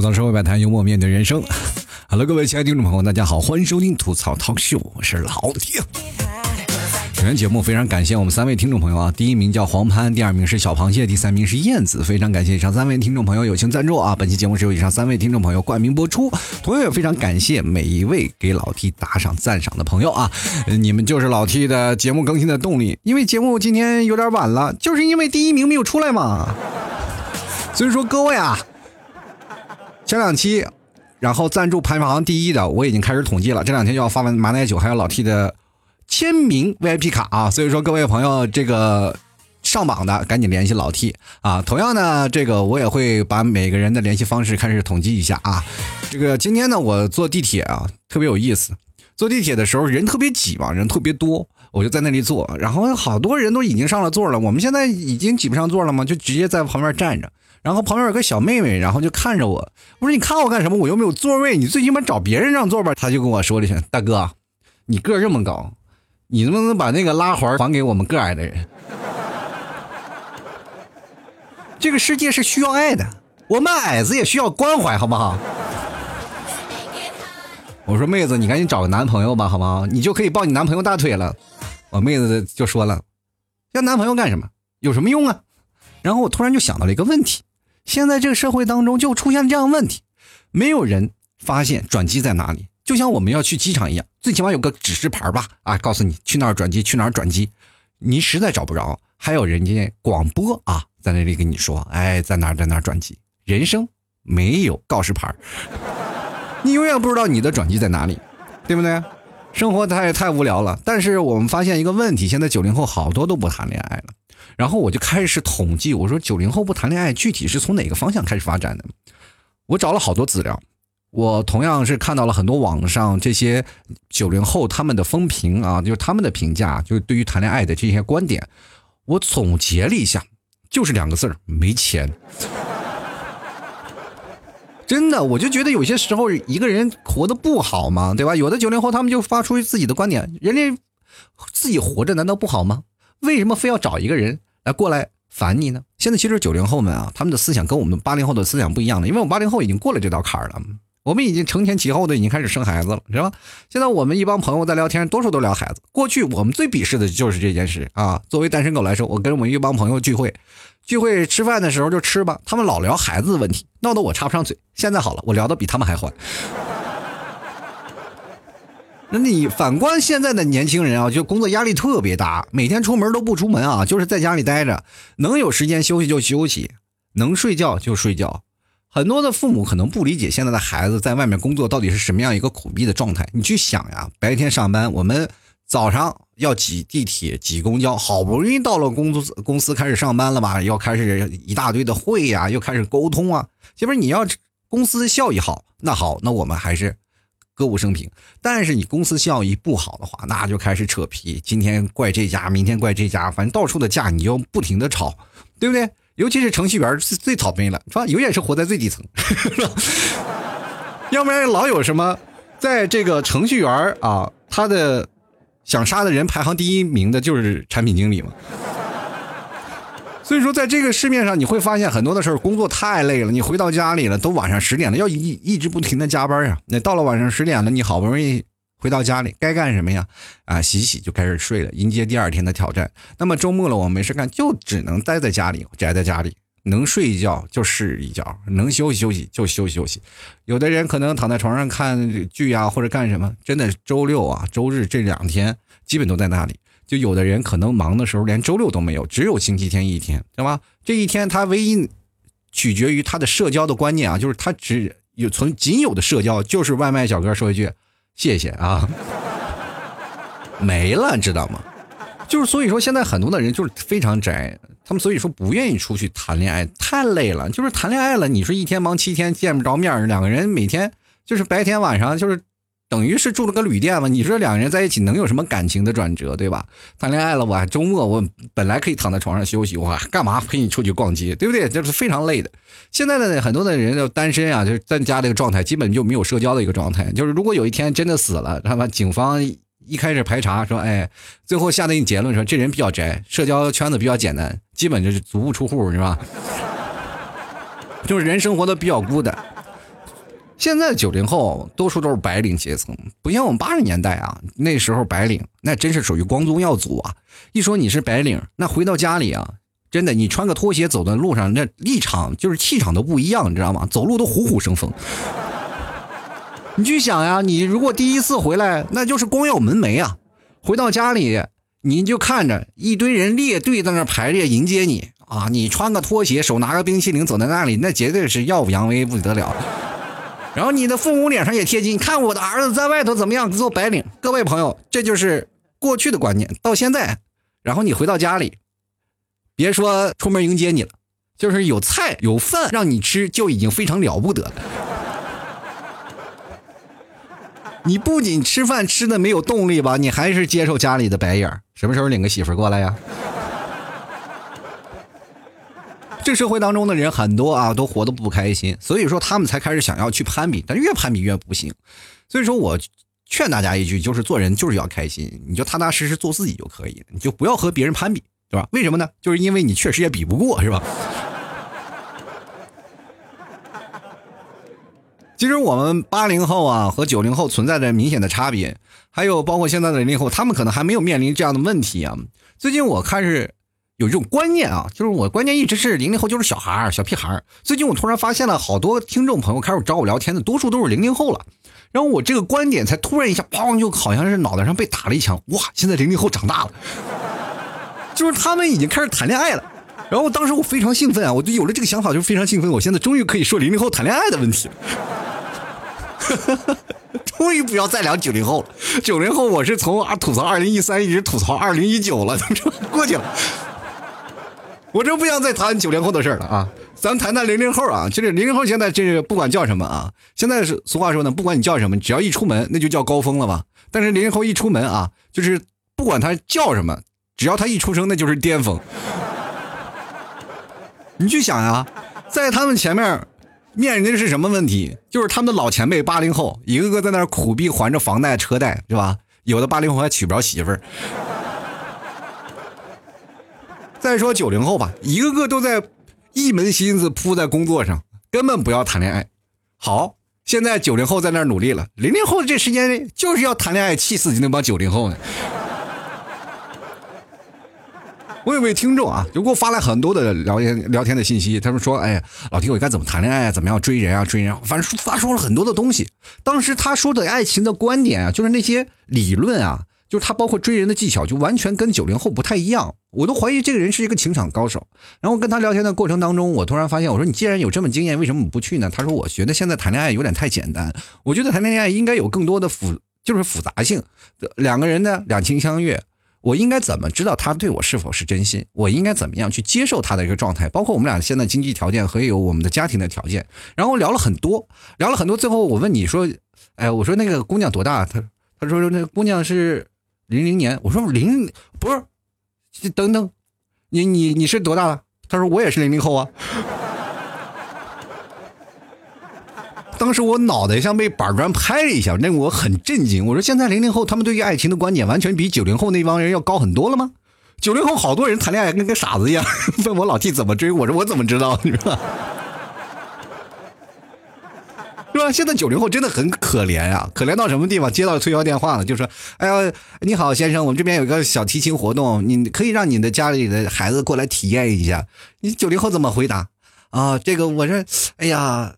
吐槽社会百态，幽默面对人生。Hello，各位亲爱的听众朋友，大家好，欢迎收听吐槽 talk show，我是老铁。本节目非常感谢我们三位听众朋友啊，第一名叫黄潘，第二名是小螃蟹，第三名是燕子。非常感谢以上三位听众朋友友情赞助啊！本期节目是由以上三位听众朋友冠名播出。同样也非常感谢每一位给老 T 打赏赞赏的朋友啊，你们就是老 T 的节目更新的动力。因为节目今天有点晚了，就是因为第一名没有出来嘛。所以说各位啊，前两期，然后赞助排行第一的我已经开始统计了，这两天就要发完马奶酒还有老 T 的。签名 VIP 卡啊，所以说各位朋友，这个上榜的赶紧联系老 T 啊。同样呢，这个我也会把每个人的联系方式开始统计一下啊。这个今天呢，我坐地铁啊，特别有意思。坐地铁的时候人特别挤嘛，人特别多，我就在那里坐。然后好多人都已经上了座了，我们现在已经挤不上座了嘛，就直接在旁边站着。然后旁边有个小妹妹，然后就看着我，我说你看我干什么？我又没有座位，你最起码找别人让座吧。他就跟我说了一声：“大哥，你个这么高。”你能不能把那个拉环还给我们个矮的人？这个世界是需要爱的，我们矮子也需要关怀，好不好？我说妹子，你赶紧找个男朋友吧，好吗？你就可以抱你男朋友大腿了。我妹子就说了：“要男朋友干什么？有什么用啊？”然后我突然就想到了一个问题：现在这个社会当中就出现这样问题，没有人发现转机在哪里。就像我们要去机场一样，最起码有个指示牌吧，啊，告诉你去哪儿转机，去哪儿转机。你实在找不着，还有人家广播啊，在那里跟你说，哎，在哪在哪转机。人生没有告示牌，你永远不知道你的转机在哪里，对不对？生活太太无聊了。但是我们发现一个问题，现在九零后好多都不谈恋爱了。然后我就开始统计，我说九零后不谈恋爱，具体是从哪个方向开始发展的？我找了好多资料。我同样是看到了很多网上这些九零后他们的风评啊，就是他们的评价，就是对于谈恋爱的这些观点，我总结了一下，就是两个字儿：没钱。真的，我就觉得有些时候一个人活得不好嘛，对吧？有的九零后他们就发出自己的观点，人家自己活着难道不好吗？为什么非要找一个人来过来烦你呢？现在其实九零后们啊，他们的思想跟我们八零后的思想不一样了，因为我们八零后已经过了这道坎儿了。我们已经承前启后的已经开始生孩子了，是吧？现在我们一帮朋友在聊天，多数都聊孩子。过去我们最鄙视的就是这件事啊。作为单身狗来说，我跟我们一帮朋友聚会，聚会吃饭的时候就吃吧，他们老聊孩子的问题，闹得我插不上嘴。现在好了，我聊的比他们还欢。那你反观现在的年轻人啊，就工作压力特别大，每天出门都不出门啊，就是在家里待着，能有时间休息就休息，能睡觉就睡觉。很多的父母可能不理解现在的孩子在外面工作到底是什么样一个苦逼的状态。你去想呀，白天上班，我们早上要挤地铁、挤公交，好不容易到了公司公司开始上班了吧，要开始一大堆的会呀，又开始沟通啊。这边你要公司效益好，那好，那我们还是歌舞升平。但是你公司效益不好的话，那就开始扯皮，今天怪这家，明天怪这家，反正到处的架，你就不停的吵，对不对？尤其是程序员最最倒霉了，是吧？永远是活在最底层，要不然老有什么，在这个程序员啊，他的想杀的人排行第一名的就是产品经理嘛。所以说，在这个市面上，你会发现很多的事儿，工作太累了，你回到家里了，都晚上十点了，要一一直不停的加班啊。那到了晚上十点了，你好不容易。回到家里该干什么呀？啊，洗洗就开始睡了，迎接第二天的挑战。那么周末了，我没事干，就只能待在家里，宅在家里，能睡一觉就睡一觉，能休息休息就休息休息。有的人可能躺在床上看剧啊，或者干什么，真的周六啊、周日这两天基本都在那里。就有的人可能忙的时候连周六都没有，只有星期天一天，对吧？这一天他唯一取决于他的社交的观念啊，就是他只有从仅有的社交就是外卖小哥说一句。谢谢啊，没了，知道吗？就是所以说，现在很多的人就是非常宅，他们所以说不愿意出去谈恋爱，太累了。就是谈恋爱了，你说一天忙七天见不着面，两个人每天就是白天晚上就是。等于是住了个旅店嘛？你说两个人在一起能有什么感情的转折，对吧？谈恋爱了，我还周末我本来可以躺在床上休息，我 干嘛陪你出去逛街，对不对？这是非常累的。现在的很多的人就单身啊，就是在家这个状态，基本就没有社交的一个状态。就是如果有一天真的死了，他妈警方一开始排查说，哎，最后下的结论说这人比较宅，社交圈子比较简单，基本就是足不出户，是吧？就是人生活的比较孤单。现在九零后多数都是白领阶层，不像我们八十年代啊，那时候白领那真是属于光宗耀祖啊。一说你是白领，那回到家里啊，真的你穿个拖鞋走在路上，那立场就是气场都不一样，你知道吗？走路都虎虎生风。你去想呀，你如果第一次回来，那就是光耀门楣啊。回到家里，你就看着一堆人列队在那排列迎接你啊，你穿个拖鞋，手拿个冰淇淋走在那里，那绝对是耀武扬威不得了。然后你的父母脸上也贴金，看我的儿子在外头怎么样做白领。各位朋友，这就是过去的观念。到现在，然后你回到家里，别说出门迎接你了，就是有菜有饭让你吃，就已经非常了不得了。你不仅吃饭吃的没有动力吧，你还是接受家里的白眼什么时候领个媳妇过来呀？这社会当中的人很多啊，都活得不开心，所以说他们才开始想要去攀比，但越攀比越不行。所以说我劝大家一句，就是做人就是要开心，你就踏踏实实做自己就可以，你就不要和别人攀比，对吧？为什么呢？就是因为你确实也比不过，是吧？其实我们八零后啊和九零后存在着明显的差别，还有包括现在的零零后，他们可能还没有面临这样的问题啊。最近我开始。有这种观念啊，就是我观念一直是零零后就是小孩儿、小屁孩儿。最近我突然发现了好多听众朋友开始找我聊天的，多数都是零零后了。然后我这个观点才突然一下，砰，就好像是脑袋上被打了一枪。哇，现在零零后长大了，就是他们已经开始谈恋爱了。然后当时我非常兴奋啊，我就有了这个想法，就非常兴奋。我现在终于可以说零零后谈恋爱的问题了。终于不要再聊九零后了。九零后我是从啊吐槽二零一三一直吐槽二零一九了，过去了。我真不想再谈九零后的事了啊！咱谈谈零零后啊。就是零零后现在这个不管叫什么啊，现在是俗话说呢，不管你叫什么，只要一出门那就叫高峰了吧。但是零零后一出门啊，就是不管他叫什么，只要他一出生那就是巅峰。你去想呀，在他们前面面临的是什么问题？就是他们的老前辈八零后，一个个在那苦逼还着房贷车贷，是吧？有的八零后还娶不着媳妇儿。再说九零后吧，一个个都在一门心思扑在工作上，根本不要谈恋爱。好，现在九零后在那儿努力了，零零后这时间就是要谈恋爱，气死你那帮九零后呢。我有位听众啊，就给我发了很多的聊天聊天的信息，他们说：“哎呀，老弟，我该怎么谈恋爱？怎么样追人啊？追人？反正发说了很多的东西。当时他说的爱情的观点啊，就是那些理论啊。”就是他，包括追人的技巧，就完全跟九零后不太一样。我都怀疑这个人是一个情场高手。然后跟他聊天的过程当中，我突然发现，我说你既然有这么经验，为什么不去呢？他说，我觉得现在谈恋爱有点太简单。我觉得谈恋爱应该有更多的复，就是复杂性。两个人呢，两情相悦，我应该怎么知道他对我是否是真心？我应该怎么样去接受他的一个状态？包括我们俩现在经济条件和有我们的家庭的条件。然后聊了很多，聊了很多。最后我问你说，哎，我说那个姑娘多大？他他说那姑娘是。零零年，我说零不是，等等，你你你是多大了？他说我也是零零后啊。当时我脑袋像被板砖拍了一下，那我很震惊。我说现在零零后他们对于爱情的观点完全比九零后那帮人要高很多了吗？九零后好多人谈恋爱跟个傻子一样，问我老弟怎么追，我说我怎么知道，你说。是吧？现在九零后真的很可怜啊，可怜到什么地方？接到推销电话了，就说：“哎呀，你好，先生，我们这边有个小提琴活动，你可以让你的家里的孩子过来体验一下。”你九零后怎么回答？啊，这个我说：“哎呀，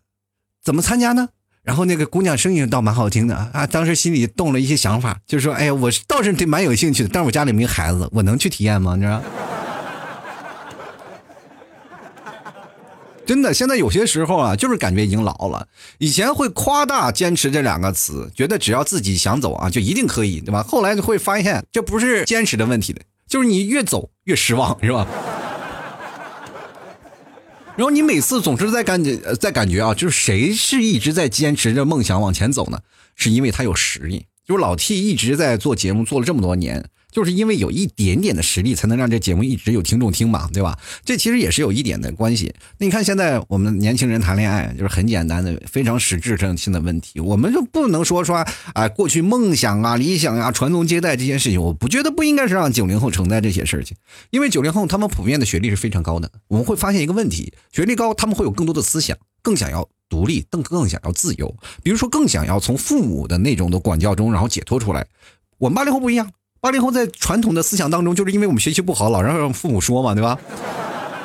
怎么参加呢？”然后那个姑娘声音倒蛮好听的啊，当时心里动了一些想法，就说：“哎呀，我倒是对蛮有兴趣的，但是我家里没孩子，我能去体验吗？”你知道？真的，现在有些时候啊，就是感觉已经老了。以前会夸大“坚持”这两个词，觉得只要自己想走啊，就一定可以，对吧？后来就会发现，这不是坚持的问题的，就是你越走越失望，是吧？然后你每次总是在感觉，在感觉啊，就是谁是一直在坚持着梦想往前走呢？是因为他有实力。就是老 T 一直在做节目，做了这么多年。就是因为有一点点的实力，才能让这节目一直有听众听嘛，对吧？这其实也是有一点的关系。那你看现在我们年轻人谈恋爱，就是很简单的、非常实质性的问题。我们就不能说说啊，过去梦想啊、理想啊、传宗接代这些事情，我不觉得不应该是让九零后承担这些事情。因为九零后他们普遍的学历是非常高的，我们会发现一个问题：学历高，他们会有更多的思想，更想要。独立，更更想要自由。比如说，更想要从父母的那种的管教中，然后解脱出来。我们八零后不一样，八零后在传统的思想当中，就是因为我们学习不好，老让父母说嘛，对吧？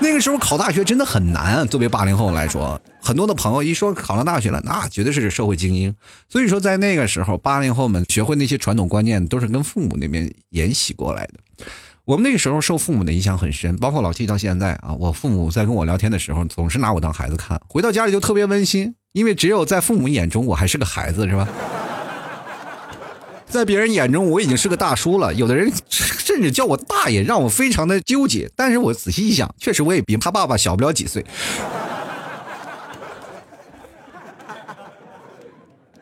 那个时候考大学真的很难，作为八零后来说，很多的朋友一说考上大学了，那绝对是社会精英。所以说，在那个时候，八零后们学会那些传统观念，都是跟父母那边沿袭过来的。我们那个时候受父母的影响很深，包括老七到现在啊，我父母在跟我聊天的时候，总是拿我当孩子看，回到家里就特别温馨，因为只有在父母眼中我还是个孩子，是吧？在别人眼中，我已经是个大叔了。有的人甚至叫我大爷，让我非常的纠结。但是我仔细一想，确实我也比他爸爸小不了几岁。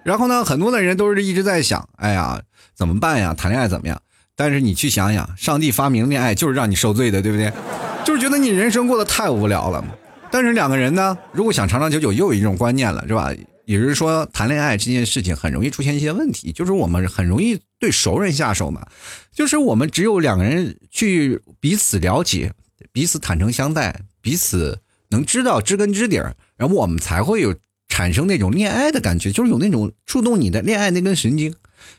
然后呢，很多的人都是一直在想：哎呀，怎么办呀？谈恋爱怎么样？但是你去想想，上帝发明恋爱就是让你受罪的，对不对？就是觉得你人生过得太无聊了。但是两个人呢，如果想长长久久，又有一种观念了，是吧？也就是说，谈恋爱这件事情很容易出现一些问题，就是我们很容易对熟人下手嘛。就是我们只有两个人去彼此了解、彼此坦诚相待、彼此能知道知根知底儿，然后我们才会有产生那种恋爱的感觉，就是有那种触动你的恋爱那根神经。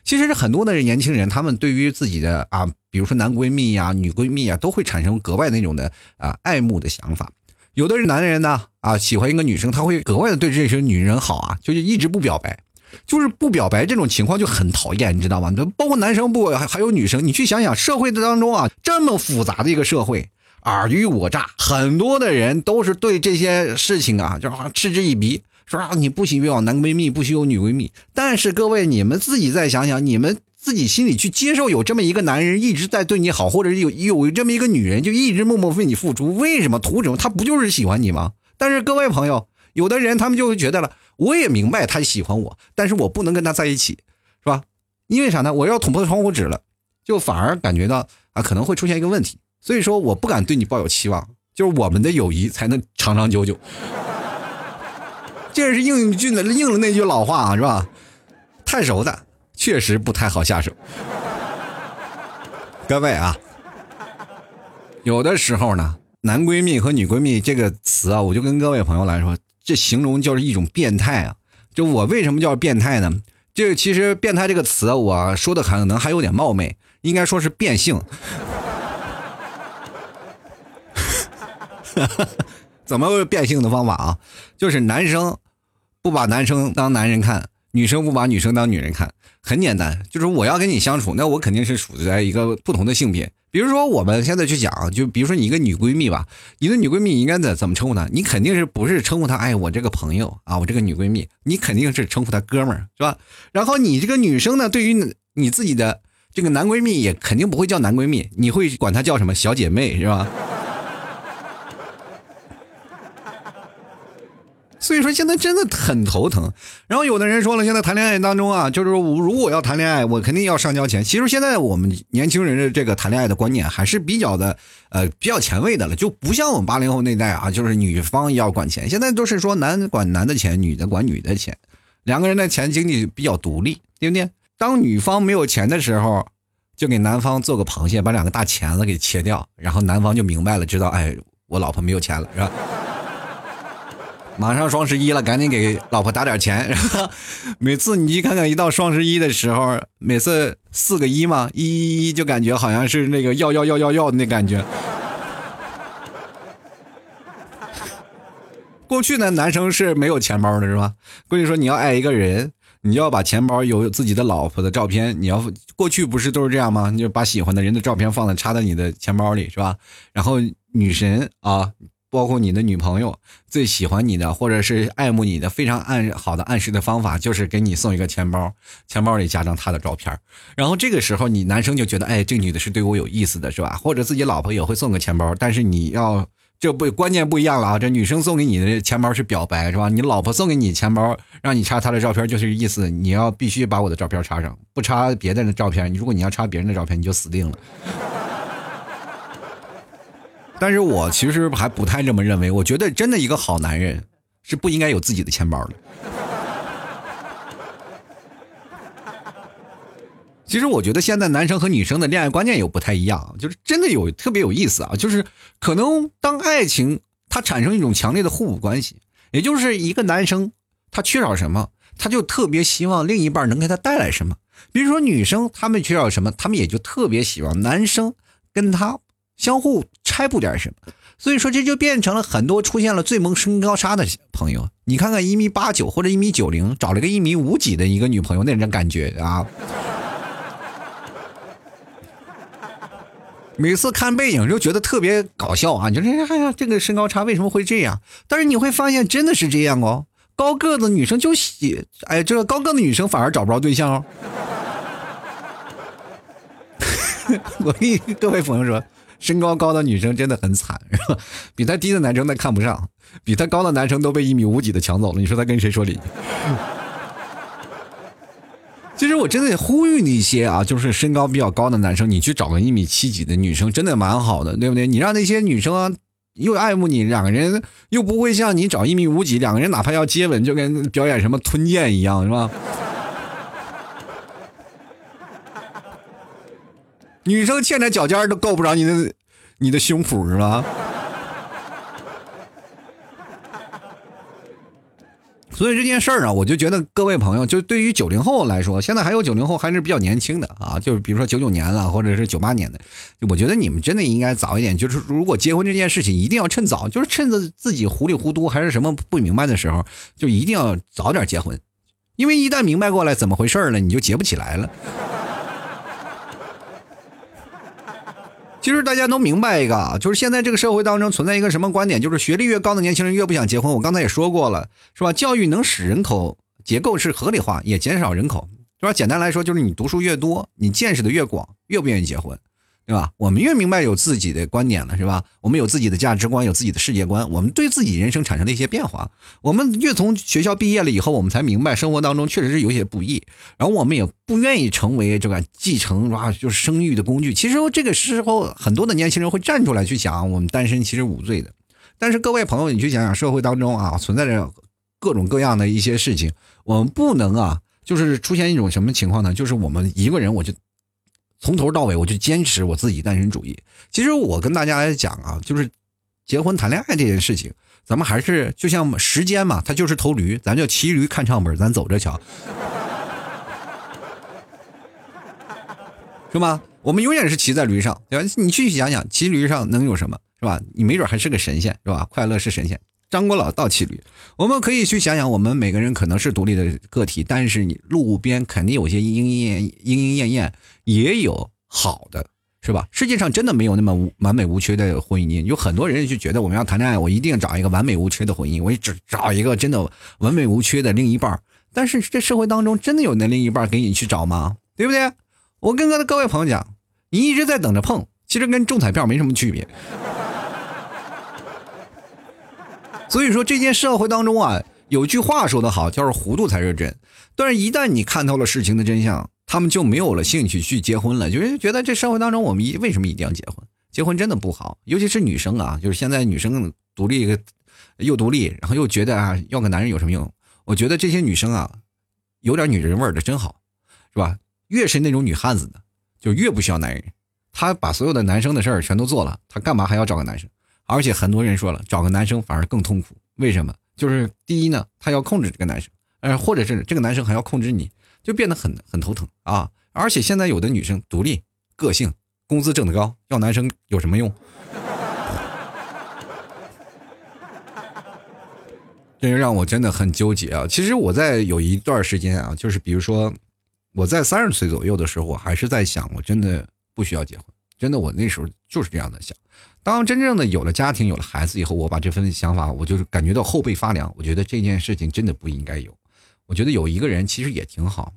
其实很多的年轻人，他们对于自己的啊，比如说男闺蜜呀、女闺蜜啊，都会产生格外那种的啊爱慕的想法。有的是男人呢，啊，喜欢一个女生，他会格外的对这些女人好啊，就是一直不表白，就是不表白这种情况就很讨厌，你知道吗？包括男生不还有女生，你去想想，社会的当中啊，这么复杂的一个社会，尔虞我诈，很多的人都是对这些事情啊，就是嗤之以鼻，说啊你不许有男闺蜜，不许有女闺蜜。但是各位，你们自己再想想，你们。自己心里去接受有这么一个男人一直在对你好，或者有有这么一个女人就一直默默为你付出，为什么图什么？他不就是喜欢你吗？但是各位朋友，有的人他们就会觉得了，我也明白他喜欢我，但是我不能跟他在一起，是吧？因为啥呢？我要捅破窗户纸了，就反而感觉到啊可能会出现一个问题，所以说我不敢对你抱有期望，就是我们的友谊才能长长久久。这是应句的应了那句老话啊，是吧？太熟的。确实不太好下手，各位啊，有的时候呢，男闺蜜和女闺蜜这个词啊，我就跟各位朋友来说，这形容就是一种变态啊。就我为什么叫变态呢？这其实“变态”这个词，我说的可能还有点冒昧，应该说是变性。怎么变性的方法啊？就是男生不把男生当男人看，女生不把女生当女人看。很简单，就是我要跟你相处，那我肯定是处在一个不同的性别。比如说，我们现在去讲，就比如说你一个女闺蜜吧，你的女闺蜜应该怎怎么称呼她？你肯定是不是称呼她？哎，我这个朋友啊，我这个女闺蜜，你肯定是称呼她哥们儿，是吧？然后你这个女生呢，对于你自己的这个男闺蜜，也肯定不会叫男闺蜜，你会管她叫什么？小姐妹，是吧？所以说现在真的很头疼，然后有的人说了，现在谈恋爱当中啊，就是如果要谈恋爱，我肯定要上交钱。其实现在我们年轻人的这个谈恋爱的观念还是比较的，呃，比较前卫的了，就不像我们八零后那代啊，就是女方要管钱，现在都是说男管男的钱，女的管女的钱，两个人的钱经济比较独立，对不对？当女方没有钱的时候，就给男方做个螃蟹，把两个大钳子给切掉，然后男方就明白了，知道，哎，我老婆没有钱了，是吧？马上双十一了，赶紧给老婆打点钱。然 后每次你去看看，一到双十一的时候，每次四个一嘛，一一一就感觉好像是那个要要要要要的那感觉。过去呢，男生是没有钱包的，是吧？过去说你要爱一个人，你要把钱包有自己的老婆的照片，你要过去不是都是这样吗？你就把喜欢的人的照片放在插在你的钱包里，是吧？然后女神啊。包括你的女朋友最喜欢你的，或者是爱慕你的，非常暗好的暗示的方法，就是给你送一个钱包，钱包里加张她的照片然后这个时候你男生就觉得，哎，这女的是对我有意思的，是吧？或者自己老婆也会送个钱包，但是你要这不关键不一样了啊！这女生送给你的钱包是表白，是吧？你老婆送给你钱包，让你插她的照片，就是意思你要必须把我的照片插上，不插别人的照片，如果你要插别人的照片，你就死定了。但是我其实还不太这么认为，我觉得真的一个好男人是不应该有自己的钱包的。其实我觉得现在男生和女生的恋爱观念有不太一样，就是真的有特别有意思啊，就是可能当爱情它产生一种强烈的互补关系，也就是一个男生他缺少什么，他就特别希望另一半能给他带来什么。比如说女生，他们缺少什么，他们也就特别希望男生跟他相互拆补点什么。所以说，这就变成了很多出现了最萌身高差的朋友。你看看一米八九或者一米九零，找了个一米五几的一个女朋友，那种感觉啊！每次看背影就觉得特别搞笑啊！你说哎呀，这个身高差为什么会这样？但是你会发现真的是这样哦，高个子女生就喜，哎，这个高个子女生反而找不着对象哦。我跟各位朋友说，身高高的女生真的很惨，比她低的男生她看不上，比她高的男生都被一米五几的抢走了。你说她跟谁说理？其实我真的呼吁那些啊，就是身高比较高的男生，你去找个一米七几的女生，真的蛮好的，对不对？你让那些女生又爱慕你，两个人又不会像你找一米五几，两个人哪怕要接吻，就跟表演什么吞剑一样，是吧？女生欠着脚尖都够不着你的，你的胸脯是吧？所以这件事儿啊，我就觉得各位朋友，就对于九零后来说，现在还有九零后还是比较年轻的啊，就是比如说九九年了，或者是九八年的，我觉得你们真的应该早一点。就是如果结婚这件事情，一定要趁早，就是趁着自己糊里糊涂还是什么不明白的时候，就一定要早点结婚，因为一旦明白过来怎么回事了，你就结不起来了。其实大家都明白一个，就是现在这个社会当中存在一个什么观点，就是学历越高的年轻人越不想结婚。我刚才也说过了，是吧？教育能使人口结构是合理化，也减少人口，是吧？简单来说，就是你读书越多，你见识的越广，越不愿意结婚。对吧？我们越明白有自己的观点了，是吧？我们有自己的价值观，有自己的世界观，我们对自己人生产生了一些变化。我们越从学校毕业了以后，我们才明白生活当中确实是有些不易。然后我们也不愿意成为这个继承啊，就是生育的工具。其实这个时候，很多的年轻人会站出来去想，我们单身其实无罪的。但是各位朋友，你去想想，社会当中啊，存在着各种各样的一些事情，我们不能啊，就是出现一种什么情况呢？就是我们一个人，我就。从头到尾，我就坚持我自己单身主义。其实我跟大家来讲啊，就是结婚谈恋爱这件事情，咱们还是就像时间嘛，它就是头驴，咱就骑驴看唱本，咱走着瞧，是吧？我们永远是骑在驴上，对吧？你去想想，骑驴上能有什么，是吧？你没准还是个神仙，是吧？快乐是神仙。张国老倒骑驴，我们可以去想想，我们每个人可能是独立的个体，但是你路边肯定有些莺莺燕莺莺燕燕，也有好的，是吧？世界上真的没有那么完美无缺的婚姻，有很多人就觉得我们要谈恋爱，我一定要找一个完美无缺的婚姻，我只找一个真的完美无缺的另一半。但是这社会当中真的有那另一半给你去找吗？对不对？我跟各位朋友讲，你一直在等着碰，其实跟中彩票没什么区别。所以说，这件社会当中啊，有句话说得好，叫做“糊涂才是真”。但是，一旦你看透了事情的真相，他们就没有了兴趣去结婚了，就是觉得这社会当中，我们一为什么一定要结婚？结婚真的不好，尤其是女生啊，就是现在女生独立，又独立，然后又觉得啊，要个男人有什么用？我觉得这些女生啊，有点女人味的真好，是吧？越是那种女汉子的，就越不需要男人，她把所有的男生的事儿全都做了，她干嘛还要找个男生？而且很多人说了，找个男生反而更痛苦。为什么？就是第一呢，他要控制这个男生，呃，或者是这个男生还要控制你，就变得很很头疼啊。而且现在有的女生独立、个性、工资挣得高，要男生有什么用？这就让我真的很纠结啊。其实我在有一段时间啊，就是比如说我在三十岁左右的时候，我还是在想，我真的不需要结婚。真的，我那时候就是这样的想。当真正的有了家庭、有了孩子以后，我把这份想法，我就是感觉到后背发凉。我觉得这件事情真的不应该有。我觉得有一个人其实也挺好，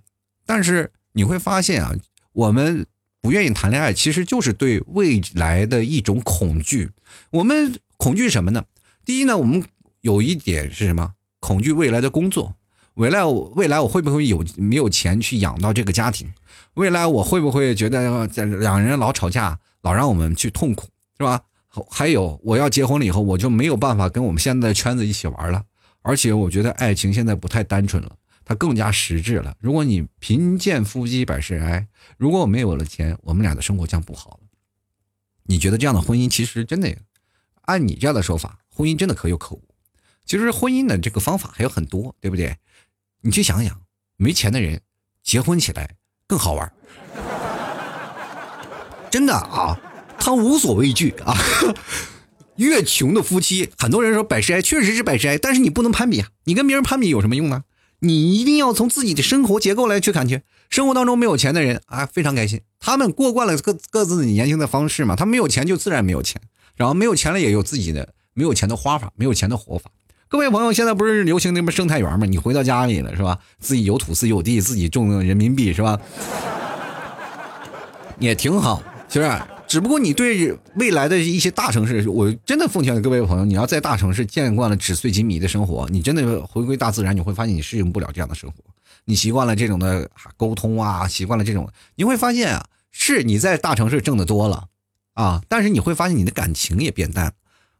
但是你会发现啊，我们不愿意谈恋爱，其实就是对未来的一种恐惧。我们恐惧什么呢？第一呢，我们有一点是什么？恐惧未来的工作，未来未来我会不会有没有钱去养到这个家庭？未来我会不会觉得两人老吵架，老让我们去痛苦，是吧？还有，我要结婚了以后，我就没有办法跟我们现在的圈子一起玩了。而且，我觉得爱情现在不太单纯了，它更加实质了。如果你贫贱夫妻百事哀，如果我没有了钱，我们俩的生活将不好了。你觉得这样的婚姻其实真的，按你这样的说法，婚姻真的可有可无。其实婚姻的这个方法还有很多，对不对？你去想想，没钱的人结婚起来更好玩。真的啊，他无所畏惧啊。越穷的夫妻，很多人说百事哀，确实是百事哀，但是你不能攀比啊！你跟别人攀比有什么用呢？你一定要从自己的生活结构来去感觉。生活当中没有钱的人啊，非常开心，他们过惯了各各自的年轻的方式嘛。他没有钱就自然没有钱，然后没有钱了也有自己的没有钱的花法，没有钱的活法。各位朋友，现在不是流行那么生态园吗？你回到家里了是吧？自己有土自有地，自己种人民币是吧？也挺好，是不是？只不过你对未来的一些大城市，我真的奉劝各位朋友，你要在大城市见惯了纸醉金迷的生活，你真的回归大自然，你会发现你适应不了这样的生活。你习惯了这种的沟通啊，习惯了这种，你会发现啊，是你在大城市挣的多了啊，但是你会发现你的感情也变淡，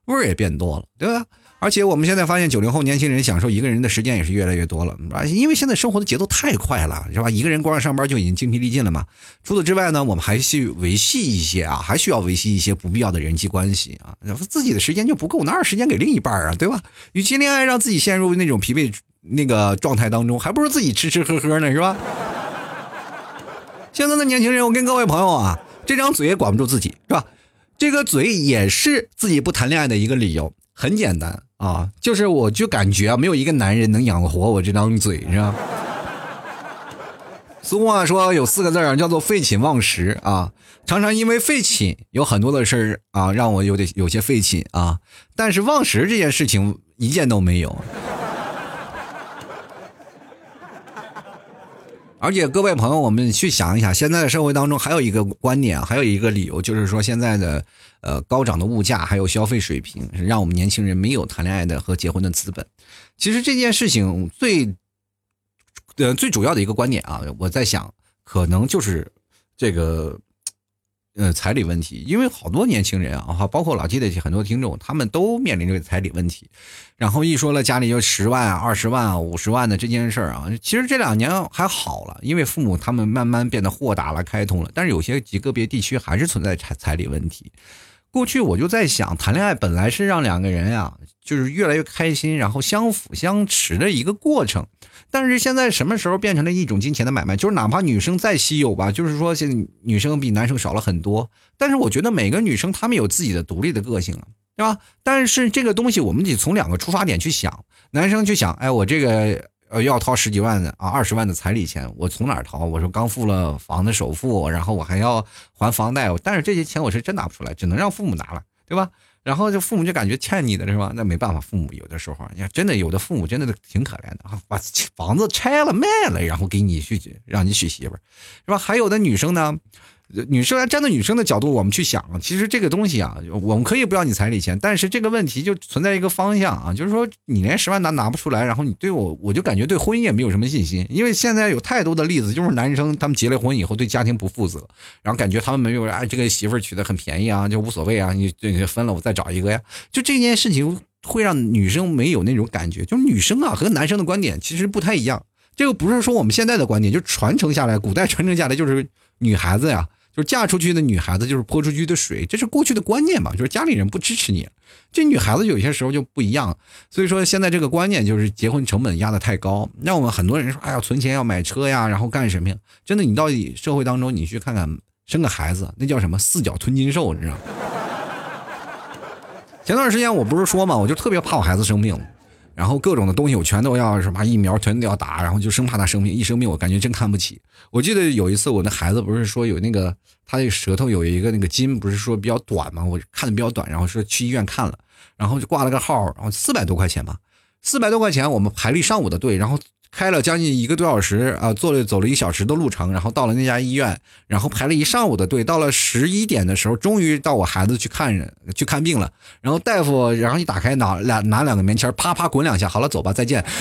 味儿也变多了，对吧？而且我们现在发现，九零后年轻人享受一个人的时间也是越来越多了，啊因为现在生活的节奏太快了，是吧？一个人光上班就已经精疲力尽了嘛。除此之外呢，我们还需维系一些啊，还需要维系一些不必要的人际关系啊。自己的时间就不够，哪有时间给另一半啊？对吧？与其恋爱让自己陷入那种疲惫那个状态当中，还不如自己吃吃喝喝呢，是吧？现在的年轻人，我跟各位朋友啊，这张嘴也管不住自己，是吧？这个嘴也是自己不谈恋爱的一个理由，很简单。啊，就是我就感觉啊，没有一个男人能养活我这张嘴，是吧？俗话说有四个字儿叫做废寝忘食啊，常常因为废寝有很多的事儿啊，让我有点有些废寝啊，但是忘食这件事情一件都没有。而且各位朋友，我们去想一想，现在的社会当中还有一个观点，还有一个理由，就是说现在的呃高涨的物价还有消费水平，让我们年轻人没有谈恋爱的和结婚的资本。其实这件事情最呃最主要的一个观点啊，我在想，可能就是这个。呃，彩礼问题，因为好多年轻人啊，包括老 T 的很多听众，他们都面临这个彩礼问题。然后一说了家里就十万、二十万、五十万的这件事儿啊，其实这两年还好了，因为父母他们慢慢变得豁达了、开通了。但是有些极个别地区还是存在彩彩礼问题。过去我就在想，谈恋爱本来是让两个人呀，就是越来越开心，然后相辅相持的一个过程。但是现在什么时候变成了一种金钱的买卖？就是哪怕女生再稀有吧，就是说现在女生比男生少了很多。但是我觉得每个女生她们有自己的独立的个性啊，对吧？但是这个东西我们得从两个出发点去想。男生去想，哎，我这个呃要掏十几万的啊，二十万的彩礼钱，我从哪儿掏？我说刚付了房子首付，然后我还要还房贷，但是这些钱我是真拿不出来，只能让父母拿了，对吧？然后就父母就感觉欠你的是吧？那没办法，父母有的时候，你看真的有的父母真的挺可怜的啊，把房子拆了卖了，然后给你去让你娶媳妇儿，是吧？还有的女生呢。女生站在女生的角度，我们去想，其实这个东西啊，我们可以不要你彩礼钱，但是这个问题就存在一个方向啊，就是说你连十万拿拿不出来，然后你对我，我就感觉对婚姻也没有什么信心，因为现在有太多的例子，就是男生他们结了婚以后对家庭不负责，然后感觉他们没有哎这个媳妇娶的很便宜啊，就无所谓啊，你这分了我再找一个呀，就这件事情会让女生没有那种感觉，就是女生啊和男生的观点其实不太一样，这个不是说我们现在的观点，就传承下来，古代传承下来就是女孩子呀。就是嫁出去的女孩子就是泼出去的水，这是过去的观念嘛？就是家里人不支持你，这女孩子有些时候就不一样。所以说现在这个观念就是结婚成本压得太高，让我们很多人说，哎呀，存钱要买车呀，然后干什么呀？真的，你到底社会当中你去看看，生个孩子那叫什么四脚吞金兽，你知道吗？前段时间我不是说嘛，我就特别怕我孩子生病。然后各种的东西我全都要什么疫苗全都要打，然后就生怕他生病，一生病我感觉真看不起。我记得有一次我那孩子不是说有那个他的舌头有一个那个筋不是说比较短嘛，我看的比较短，然后说去医院看了，然后就挂了个号，然后四百多块钱吧，四百多块钱我们排了一上午的队，然后。开了将近一个多小时啊，坐了走了一小时的路程，然后到了那家医院，然后排了一上午的队，到了十一点的时候，终于到我孩子去看人去看病了。然后大夫，然后一打开拿两拿两个棉签，啪啪滚两下，好了，走吧，再见。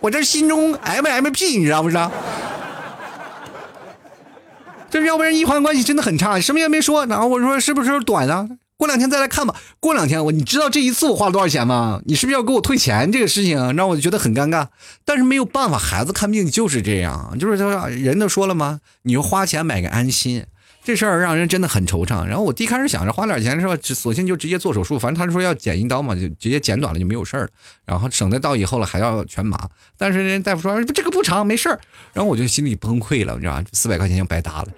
我这心中 M M P，你知道不知道？这要不然医患关系真的很差，什么也没说。然后我说是不是短啊？过两天再来看吧。过两天我，你知道这一次我花了多少钱吗？你是不是要给我退钱？这个事情让我觉得很尴尬。但是没有办法，孩子看病就是这样，就是说人都说了吗？你花钱买个安心。这事儿让人真的很惆怅。然后我第一开始想着花点钱是吧，索性就直接做手术，反正他说要剪一刀嘛，就直接剪短了就没有事儿了，然后省得到以后了还要全麻。但是人大夫说这个不长，没事儿。然后我就心里崩溃了，你知道吧？四百块钱就白搭了。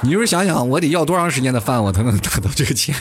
你就是想想，我得要多长时间的饭，我才能达到这个钱？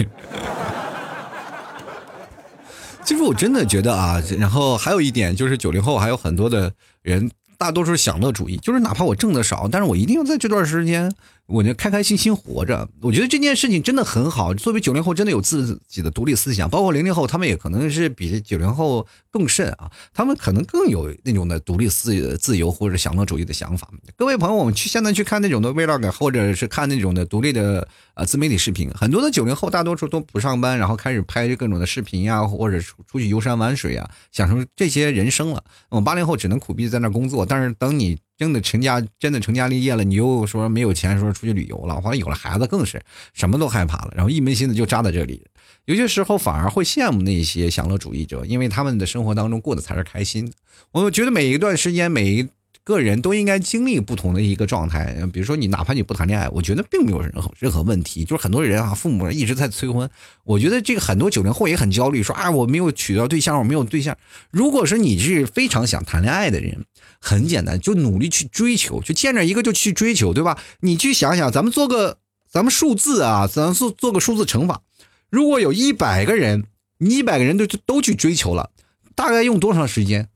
其实我真的觉得啊，然后还有一点就是九零后还有很多的人。大多数享乐主义，就是哪怕我挣的少，但是我一定要在这段时间。我就开开心心活着，我觉得这件事情真的很好。作为九零后，真的有自己的独立思想，包括零零后，他们也可能是比九零后更甚啊，他们可能更有那种的独立自自由或者享乐主义的想法。各位朋友，我们去现在去看那种的 vlog，或者是看那种的独立的呃自媒体视频，很多的九零后大多数都不上班，然后开始拍各种的视频呀，或者出出去游山玩水啊，享受这些人生了。我们八零后只能苦逼在那工作，但是等你。真的成家，真的成家立业了，你又说没有钱，说出去旅游了，或者有了孩子，更是什么都害怕了，然后一门心思就扎在这里。有些时候反而会羡慕那些享乐主义者，因为他们的生活当中过得才是开心。我觉得每一段时间，每一。个人都应该经历不同的一个状态，比如说你哪怕你不谈恋爱，我觉得并没有任何任何问题。就是很多人啊，父母一直在催婚，我觉得这个很多九零后也很焦虑，说啊我没有娶到对象，我没有对象。如果说你是非常想谈恋爱的人，很简单，就努力去追求，就见着一个就去追求，对吧？你去想想，咱们做个咱们数字啊，咱做做个数字乘法，如果有一百个人，你一百个人都都去追求了，大概用多长时间？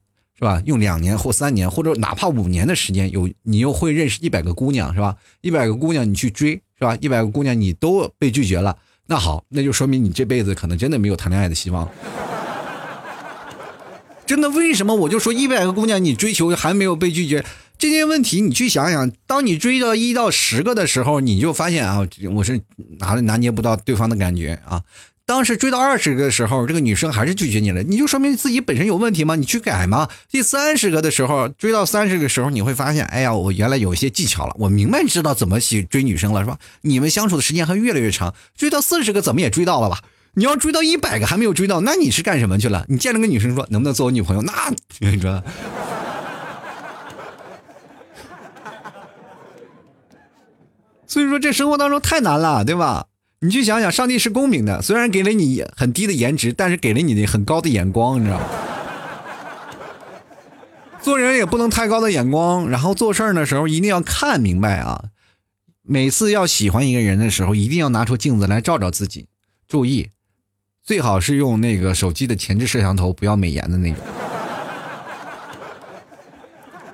是吧？用两年或三年，或者哪怕五年的时间，有你又会认识一百个姑娘，是吧？一百个姑娘你去追，是吧？一百个姑娘你都被拒绝了，那好，那就说明你这辈子可能真的没有谈恋爱的希望。真的？为什么我就说一百个姑娘你追求还没有被拒绝？这些问题你去想想，当你追到一到十个的时候，你就发现啊，我是拿拿捏不到对方的感觉啊。当时追到二十个的时候，这个女生还是拒绝你了，你就说明自己本身有问题吗？你去改吗？第三十个的时候，追到三十个时候，你会发现，哎呀，我原来有一些技巧了，我明白知道怎么去追女生了，是吧？你们相处的时间还越来越长，追到四十个怎么也追到了吧？你要追到一百个还没有追到，那你是干什么去了？你见了个女生说能不能做我女朋友？那你说，所以说这生活当中太难了，对吧？你去想想，上帝是公平的，虽然给了你很低的颜值，但是给了你很高的眼光，你知道吗？做人也不能太高的眼光，然后做事儿的时候一定要看明白啊。每次要喜欢一个人的时候，一定要拿出镜子来照照自己，注意，最好是用那个手机的前置摄像头，不要美颜的那种。